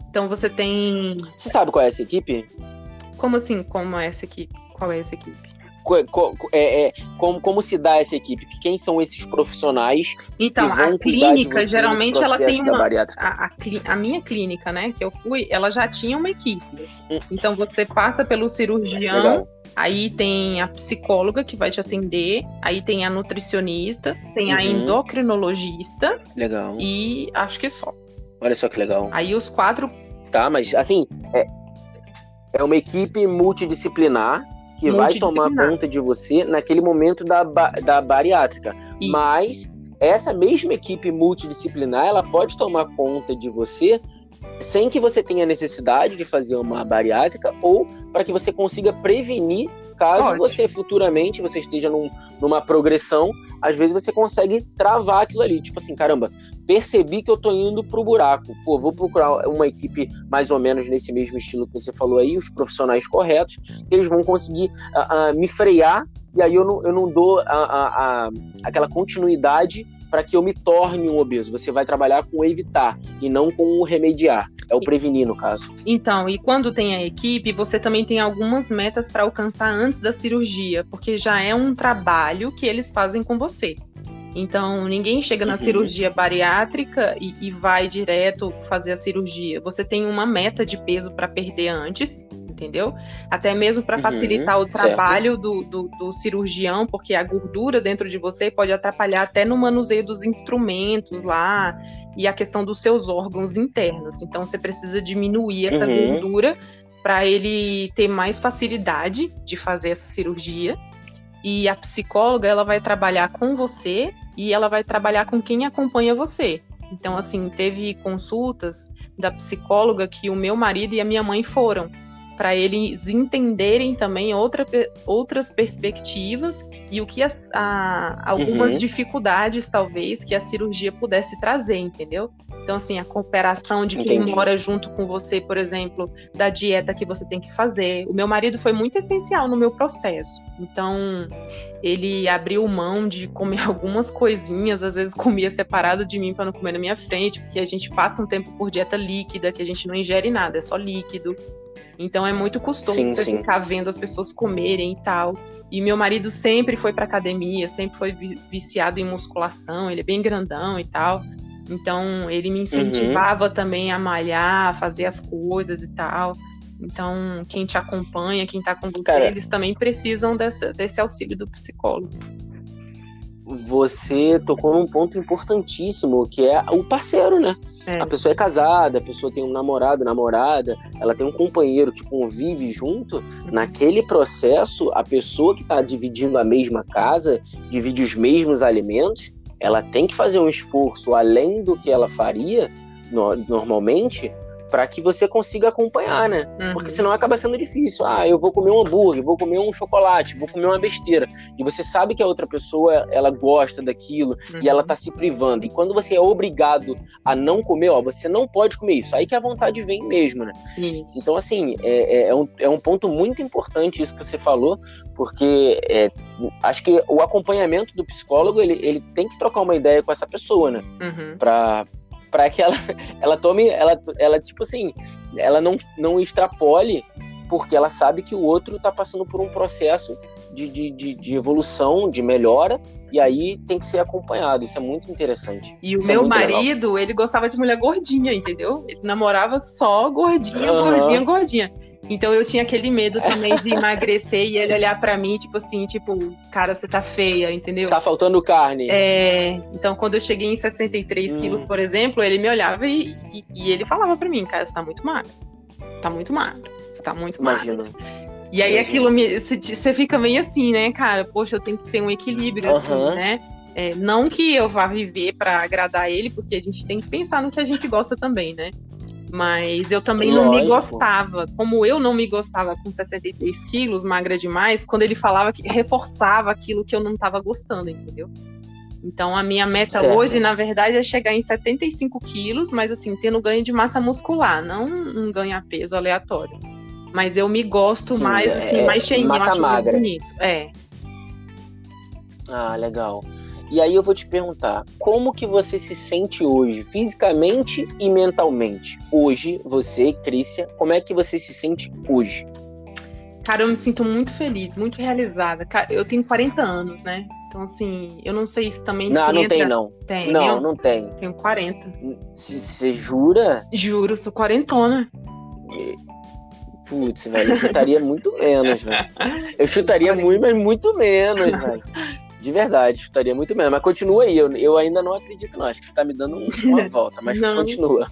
Então você tem. Você sabe qual é essa equipe? Como assim, como é essa equipe? Qual é essa equipe? É, é, como, como se dá essa equipe? Quem são esses profissionais? Então, a clínica, geralmente, ela tem uma. A, a, a, minha clínica, né, que eu fui, ela já tinha uma equipe. Hum. Então, você passa pelo cirurgião. Legal. Aí tem a psicóloga que vai te atender, aí tem a nutricionista, tem uhum. a endocrinologista. Legal. E acho que só. Olha só que legal. Aí os quatro. Tá, mas assim, é, é uma equipe multidisciplinar que vai tomar conta de você naquele momento da, da bariátrica. Isso. Mas essa mesma equipe multidisciplinar, ela pode tomar conta de você sem que você tenha necessidade de fazer uma bariátrica ou para que você consiga prevenir caso Pode. você futuramente você esteja num, numa progressão, às vezes você consegue travar aquilo ali. Tipo assim, caramba, percebi que eu tô indo pro buraco. Pô, vou procurar uma equipe mais ou menos nesse mesmo estilo que você falou aí, os profissionais corretos, que eles vão conseguir uh, uh, me frear e aí eu não, eu não dou a, a, a aquela continuidade para que eu me torne um obeso. Você vai trabalhar com evitar e não com remediar. É o prevenir, no caso. Então, e quando tem a equipe, você também tem algumas metas para alcançar antes da cirurgia, porque já é um trabalho que eles fazem com você. Então, ninguém chega na uhum. cirurgia bariátrica e, e, vai direto fazer a cirurgia. Você tem uma meta de peso para perder antes, entendeu? Até mesmo para uhum, facilitar uhum, o trabalho do, do, do, cirurgião, porque a gordura dentro de você pode atrapalhar até no manuseio dos instrumentos lá e a questão dos seus órgãos internos. Então, você precisa diminuir essa uhum. gordura para ele ter mais facilidade de fazer essa cirurgia. E a psicóloga, ela vai trabalhar com você e ela vai trabalhar com quem acompanha você. Então, assim, teve consultas da psicóloga que o meu marido e a minha mãe foram para eles entenderem também outra, outras perspectivas e o que as, a, algumas uhum. dificuldades, talvez, que a cirurgia pudesse trazer, entendeu? Então, assim, a cooperação de quem Entendi. mora junto com você, por exemplo, da dieta que você tem que fazer. O meu marido foi muito essencial no meu processo. Então, ele abriu mão de comer algumas coisinhas, às vezes comia separado de mim para não comer na minha frente, porque a gente passa um tempo por dieta líquida, que a gente não ingere nada, é só líquido. Então é muito custoso sim, você sim. ficar vendo as pessoas comerem e tal. E meu marido sempre foi para academia, sempre foi viciado em musculação, ele é bem grandão e tal. Então ele me incentivava uhum. também a malhar, a fazer as coisas e tal. Então, quem te acompanha, quem tá com você, Cara, eles também precisam desse, desse auxílio do psicólogo. Você tocou num ponto importantíssimo, que é o parceiro, né? É. A pessoa é casada, a pessoa tem um namorado, namorada, ela tem um companheiro que convive junto. Naquele processo, a pessoa que está dividindo a mesma casa, divide os mesmos alimentos, ela tem que fazer um esforço além do que ela faria no, normalmente para que você consiga acompanhar, né? Uhum. Porque senão acaba sendo difícil. Ah, eu vou comer um hambúrguer, vou comer um chocolate, vou comer uma besteira. E você sabe que a outra pessoa, ela gosta daquilo uhum. e ela tá se privando. E quando você é obrigado a não comer, ó, você não pode comer isso. Aí que a vontade vem mesmo, né? Então, assim, é, é, é, um, é um ponto muito importante isso que você falou, porque é, acho que o acompanhamento do psicólogo, ele, ele tem que trocar uma ideia com essa pessoa, né? Uhum. Pra, para que ela, ela tome, ela, ela tipo assim, ela não, não extrapole, porque ela sabe que o outro está passando por um processo de, de, de, de, evolução, de melhora, e aí tem que ser acompanhado. Isso é muito interessante. E o Isso é meu é marido, legal. ele gostava de mulher gordinha, entendeu? Ele namorava só gordinha, uhum. gordinha, gordinha. Então eu tinha aquele medo também de emagrecer e ele olhar para mim, tipo assim, tipo, cara, você tá feia, entendeu? Tá faltando carne. É. Então quando eu cheguei em 63 hum. quilos, por exemplo, ele me olhava e, e, e ele falava para mim, cara, você tá muito magro. Você tá muito magro. Você tá muito Imagina. magro. E aí Imagina. aquilo me. Você fica meio assim, né, cara? Poxa, eu tenho que ter um equilíbrio, uhum. assim, né? É, não que eu vá viver para agradar ele, porque a gente tem que pensar no que a gente gosta também, né? Mas eu também Lógico. não me gostava. Como eu não me gostava com 63 quilos, magra demais, quando ele falava que reforçava aquilo que eu não estava gostando, entendeu? Então a minha meta certo. hoje, na verdade, é chegar em 75 quilos, mas assim, tendo ganho de massa muscular, não um ganho peso aleatório. Mas eu me gosto Sim, mais, assim, é, mais cheinho, massa magra. mais bonito. É. Ah, legal. E aí eu vou te perguntar, como que você se sente hoje, fisicamente e mentalmente? Hoje, você, Crícia, como é que você se sente hoje? Cara, eu me sinto muito feliz, muito realizada. Eu tenho 40 anos, né? Então, assim, eu não sei se também. Não, não entra... tem, não. Tem. Não, eu... não tem. Tenho 40. Você jura? Juro, sou quarentona. Putz, velho, eu chutaria muito menos, velho. Eu chutaria muito, mas muito menos, velho. De verdade, estaria muito menos. Mas continua aí, eu, eu ainda não acredito, não. Acho que você tá me dando uma volta, mas não. continua.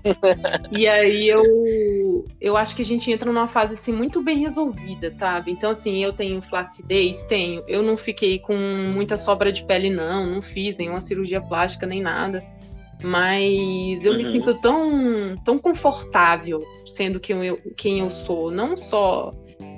e aí eu, eu acho que a gente entra numa fase assim muito bem resolvida, sabe? Então, assim, eu tenho flacidez, tenho. Eu não fiquei com muita sobra de pele, não, não fiz nenhuma cirurgia plástica nem nada. Mas eu uhum. me sinto tão, tão confortável sendo quem eu, quem eu sou, não só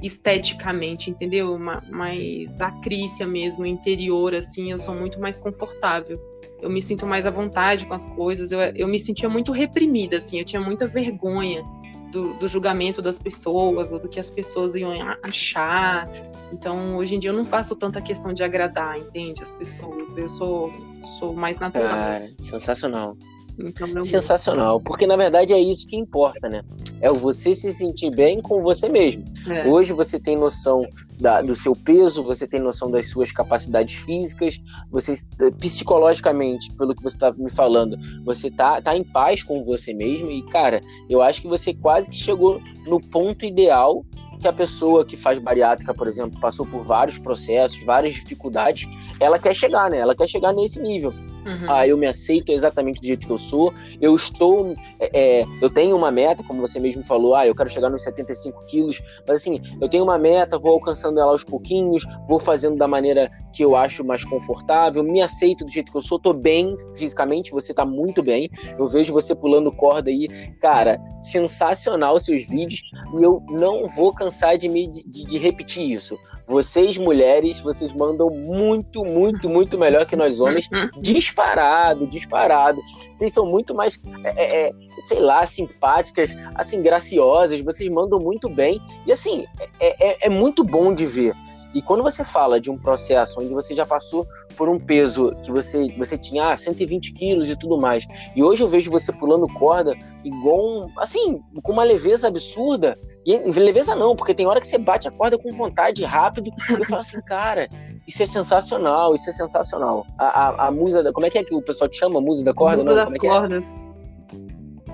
esteticamente, entendeu? Mais acrícia mesmo, interior, assim, eu sou muito mais confortável. Eu me sinto mais à vontade com as coisas. Eu, eu me sentia muito reprimida, assim, eu tinha muita vergonha do, do, julgamento das pessoas, ou do que as pessoas iam achar. Então, hoje em dia, eu não faço tanta questão de agradar, entende? As pessoas. Eu sou, sou mais natural. Cara, sensacional. Então, Sensacional, porque na verdade é isso que importa, né? É você se sentir bem com você mesmo. É. Hoje você tem noção da, do seu peso, você tem noção das suas capacidades físicas, você psicologicamente, pelo que você está me falando, você tá, tá em paz com você mesmo e, cara, eu acho que você quase que chegou no ponto ideal que a pessoa que faz bariátrica, por exemplo, passou por vários processos, várias dificuldades, ela quer chegar, né? Ela quer chegar nesse nível. Uhum. Ah, eu me aceito exatamente do jeito que eu sou. Eu estou. É, é, eu tenho uma meta, como você mesmo falou, ah, eu quero chegar nos 75 quilos. Mas assim, eu tenho uma meta, vou alcançando ela aos pouquinhos, vou fazendo da maneira que eu acho mais confortável, me aceito do jeito que eu sou, tô bem fisicamente, você tá muito bem. Eu vejo você pulando corda aí, cara, sensacional seus vídeos. E eu não vou cansar de me de, de repetir isso. Vocês, mulheres, vocês mandam muito, muito, muito melhor que nós homens. disparado, disparado. Vocês são muito mais, é, é, é, sei lá, simpáticas, assim, graciosas. Vocês mandam muito bem. E, assim, é, é, é muito bom de ver. E quando você fala de um processo onde você já passou por um peso que você, você tinha ah, 120 quilos e tudo mais, e hoje eu vejo você pulando corda igual, um, assim, com uma leveza absurda, e leveza não, porque tem hora que você bate a corda com vontade rápido, e eu falo assim, cara, isso é sensacional, isso é sensacional. A, a, a musa, da, como é que é que o pessoal te chama? Musa da corda? Musa não, das é, é cordas.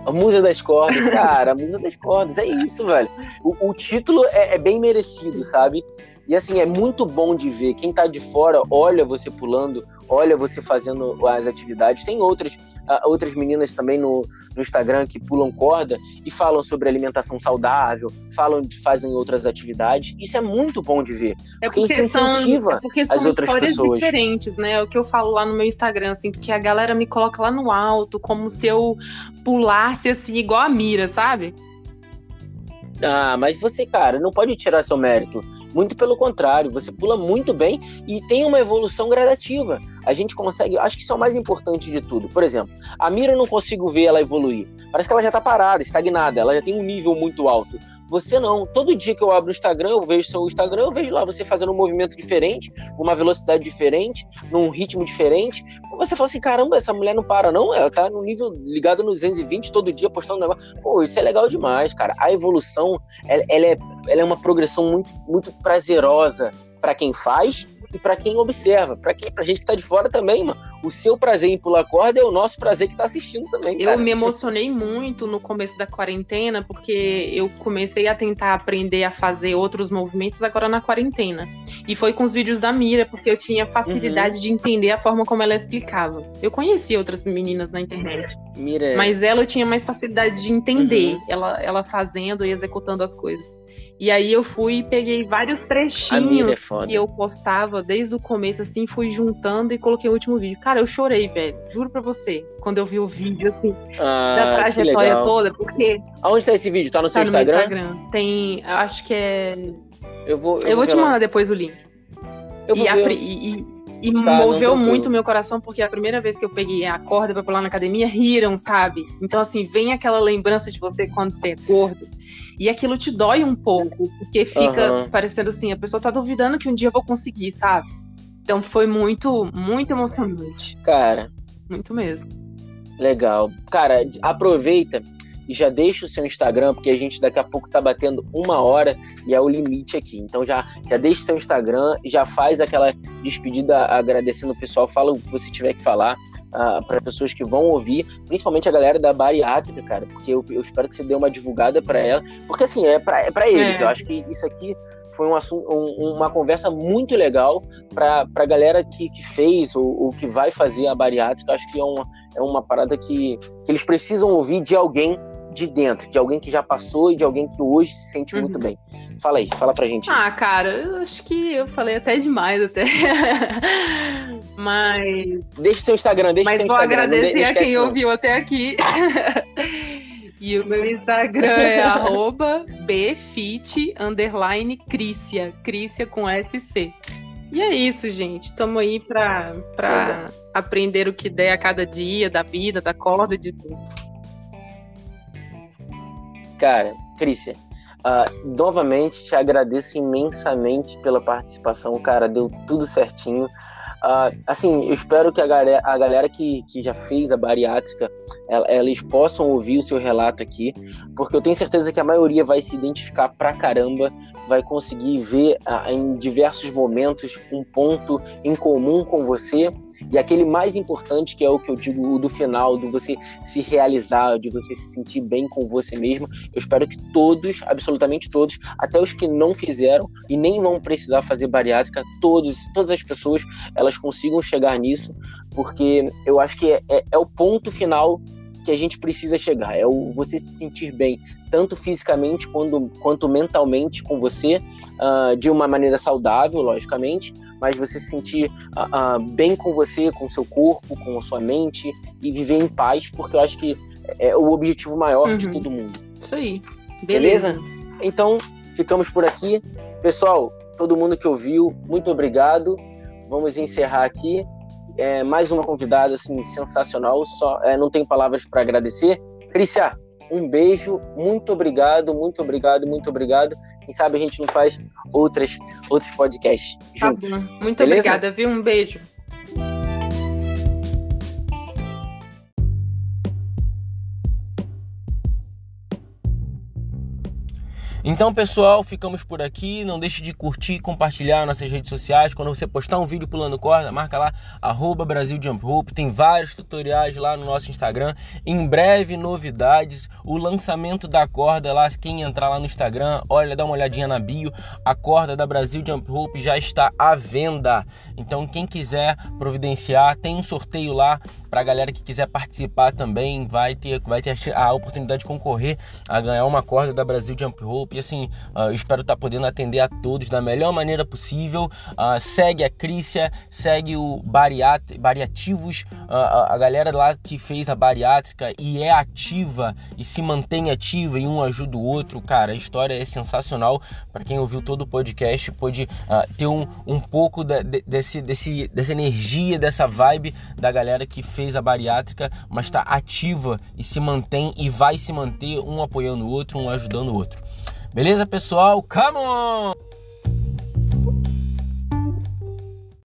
A musa das cordas, cara, a musa das cordas, é isso, velho. O, o título é, é, bem merecido, sabe? E assim, é muito bom de ver. Quem tá de fora olha você pulando, olha você fazendo as atividades. Tem outras, uh, outras meninas também no, no Instagram que pulam corda e falam sobre alimentação saudável, falam fazem outras atividades. Isso é muito bom de ver. É porque, porque isso incentiva são, é porque são as outras pessoas. diferentes, né? É o que eu falo lá no meu Instagram, assim, porque a galera me coloca lá no alto, como se eu pulasse assim, igual a mira, sabe? Ah, mas você, cara, não pode tirar seu mérito. Muito pelo contrário, você pula muito bem e tem uma evolução gradativa. A gente consegue, acho que isso é o mais importante de tudo. Por exemplo, a Mira eu não consigo ver ela evoluir. Parece que ela já tá parada, estagnada, ela já tem um nível muito alto. Você não. Todo dia que eu abro o Instagram, eu vejo seu Instagram, eu vejo lá você fazendo um movimento diferente, uma velocidade diferente, num ritmo diferente. Você fala assim: caramba, essa mulher não para, não. Ela tá no nível ligado no 220 todo dia postando negócio. Pô, isso é legal demais, cara. A evolução, ela, ela é, ela é uma progressão muito, muito prazerosa para quem faz e para quem observa. Para quem, pra gente que tá de fora também, mano. O seu prazer em pular corda é o nosso prazer que tá assistindo também. Eu me emocionei muito no começo da quarentena, porque eu comecei a tentar aprender a fazer outros movimentos agora na quarentena. E foi com os vídeos da Mira, porque eu tinha facilidade uhum. de entender a forma como ela explicava. Eu conhecia outras meninas na internet. Mira. Mas ela eu tinha mais facilidade de entender, uhum. ela, ela fazendo e executando as coisas. E aí eu fui e peguei vários trechinhos é que eu postava desde o começo, assim, fui juntando e coloquei o último vídeo. Cara, eu chorei, velho. Juro pra você. Quando eu vi o vídeo, assim, ah, da trajetória toda, porque. Aonde tá esse vídeo? Tá no tá seu no Instagram? Instagram. Tem. Acho que é. Eu vou. Eu, eu vou, te mandar depois o link. Eu vou e, ver. E, e, e tá, moveu muito meu coração, porque a primeira vez que eu peguei a corda pra pular na academia, riram, sabe? Então, assim, vem aquela lembrança de você quando você é gordo. E aquilo te dói um pouco, porque fica uhum. parecendo assim, a pessoa tá duvidando que um dia eu vou conseguir, sabe? Então foi muito, muito emocionante. Cara. Muito mesmo. Legal. Cara, aproveita e já deixa o seu Instagram, porque a gente daqui a pouco tá batendo uma hora e é o limite aqui. Então já, já deixa o seu Instagram, já faz aquela despedida agradecendo o pessoal, fala o que você tiver que falar uh, ah, para pessoas que vão ouvir, principalmente a galera da bariátrica, cara, porque eu, eu espero que você dê uma divulgada para ela, porque assim, é para é pra eles. É. Eu acho que isso aqui foi um assunto, um, uma conversa muito legal para a galera que, que fez ou, ou, que vai fazer a bariátrica. Acho que é uma, é uma parada que, que eles precisam ouvir de alguém de dentro, de alguém que já passou e de alguém que hoje se sente uhum. muito bem. Fala aí, fala pra gente. Ah, cara, eu acho que eu falei até demais até. Mas. Deixa seu Instagram, deixa Mas seu Instagram. Mas vou agradecer a quem não. ouviu até aqui. e o meu Instagram é arroba bfit underline Crícia. Crícia com SC. E é isso, gente. Estamos aí para pra aprender o que der a cada dia, da vida, da corda, de tudo. Cara, Crícia, uh, novamente te agradeço imensamente pela participação, cara, deu tudo certinho. Uh, assim, eu espero que a galera, a galera que, que já fez a bariátrica, ela, eles possam ouvir o seu relato aqui, porque eu tenho certeza que a maioria vai se identificar pra caramba, vai conseguir ver uh, em diversos momentos um ponto em comum com você, e aquele mais importante, que é o que eu digo do final, do você se realizar, de você se sentir bem com você mesmo. Eu espero que todos, absolutamente todos, até os que não fizeram e nem vão precisar fazer bariátrica, todos, todas as pessoas, elas elas consigam chegar nisso, porque eu acho que é, é, é o ponto final que a gente precisa chegar, é o você se sentir bem, tanto fisicamente quanto, quanto mentalmente com você, uh, de uma maneira saudável, logicamente, mas você se sentir uh, uh, bem com você, com o seu corpo, com a sua mente e viver em paz, porque eu acho que é o objetivo maior uhum. de todo mundo. Isso aí. Beleza? Beleza? Então, ficamos por aqui. Pessoal, todo mundo que ouviu, muito obrigado vamos encerrar aqui. É, mais uma convidada assim sensacional. Só é, não tenho palavras para agradecer. Crícia, um beijo, muito obrigado, muito obrigado, muito obrigado. Quem sabe a gente não faz outras, outros podcasts tá juntos. Tá muito Beleza? obrigada, viu? Um beijo. Então, pessoal, ficamos por aqui. Não deixe de curtir compartilhar nossas redes sociais. Quando você postar um vídeo pulando corda, marca lá, arroba Brasil Jump. Tem vários tutoriais lá no nosso Instagram. Em breve, novidades. O lançamento da corda lá, quem entrar lá no Instagram, olha, dá uma olhadinha na bio. A corda da Brasil Jump Rope já está à venda. Então, quem quiser providenciar, tem um sorteio lá para a galera que quiser participar também. Vai ter, vai ter a oportunidade de concorrer a ganhar uma corda da Brasil Jump Rope e assim, uh, espero estar tá podendo atender a todos da melhor maneira possível. Uh, segue a Crícia, segue o Bariat Bariativos, uh, a galera lá que fez a bariátrica e é ativa e se mantém ativa e um ajuda o outro. Cara, a história é sensacional. Para quem ouviu todo o podcast, pôde ter um, um pouco da, de, desse, desse, dessa energia, dessa vibe da galera que fez a bariátrica, mas está ativa e se mantém e vai se manter um apoiando o outro, um ajudando o outro. Beleza, pessoal? Come on!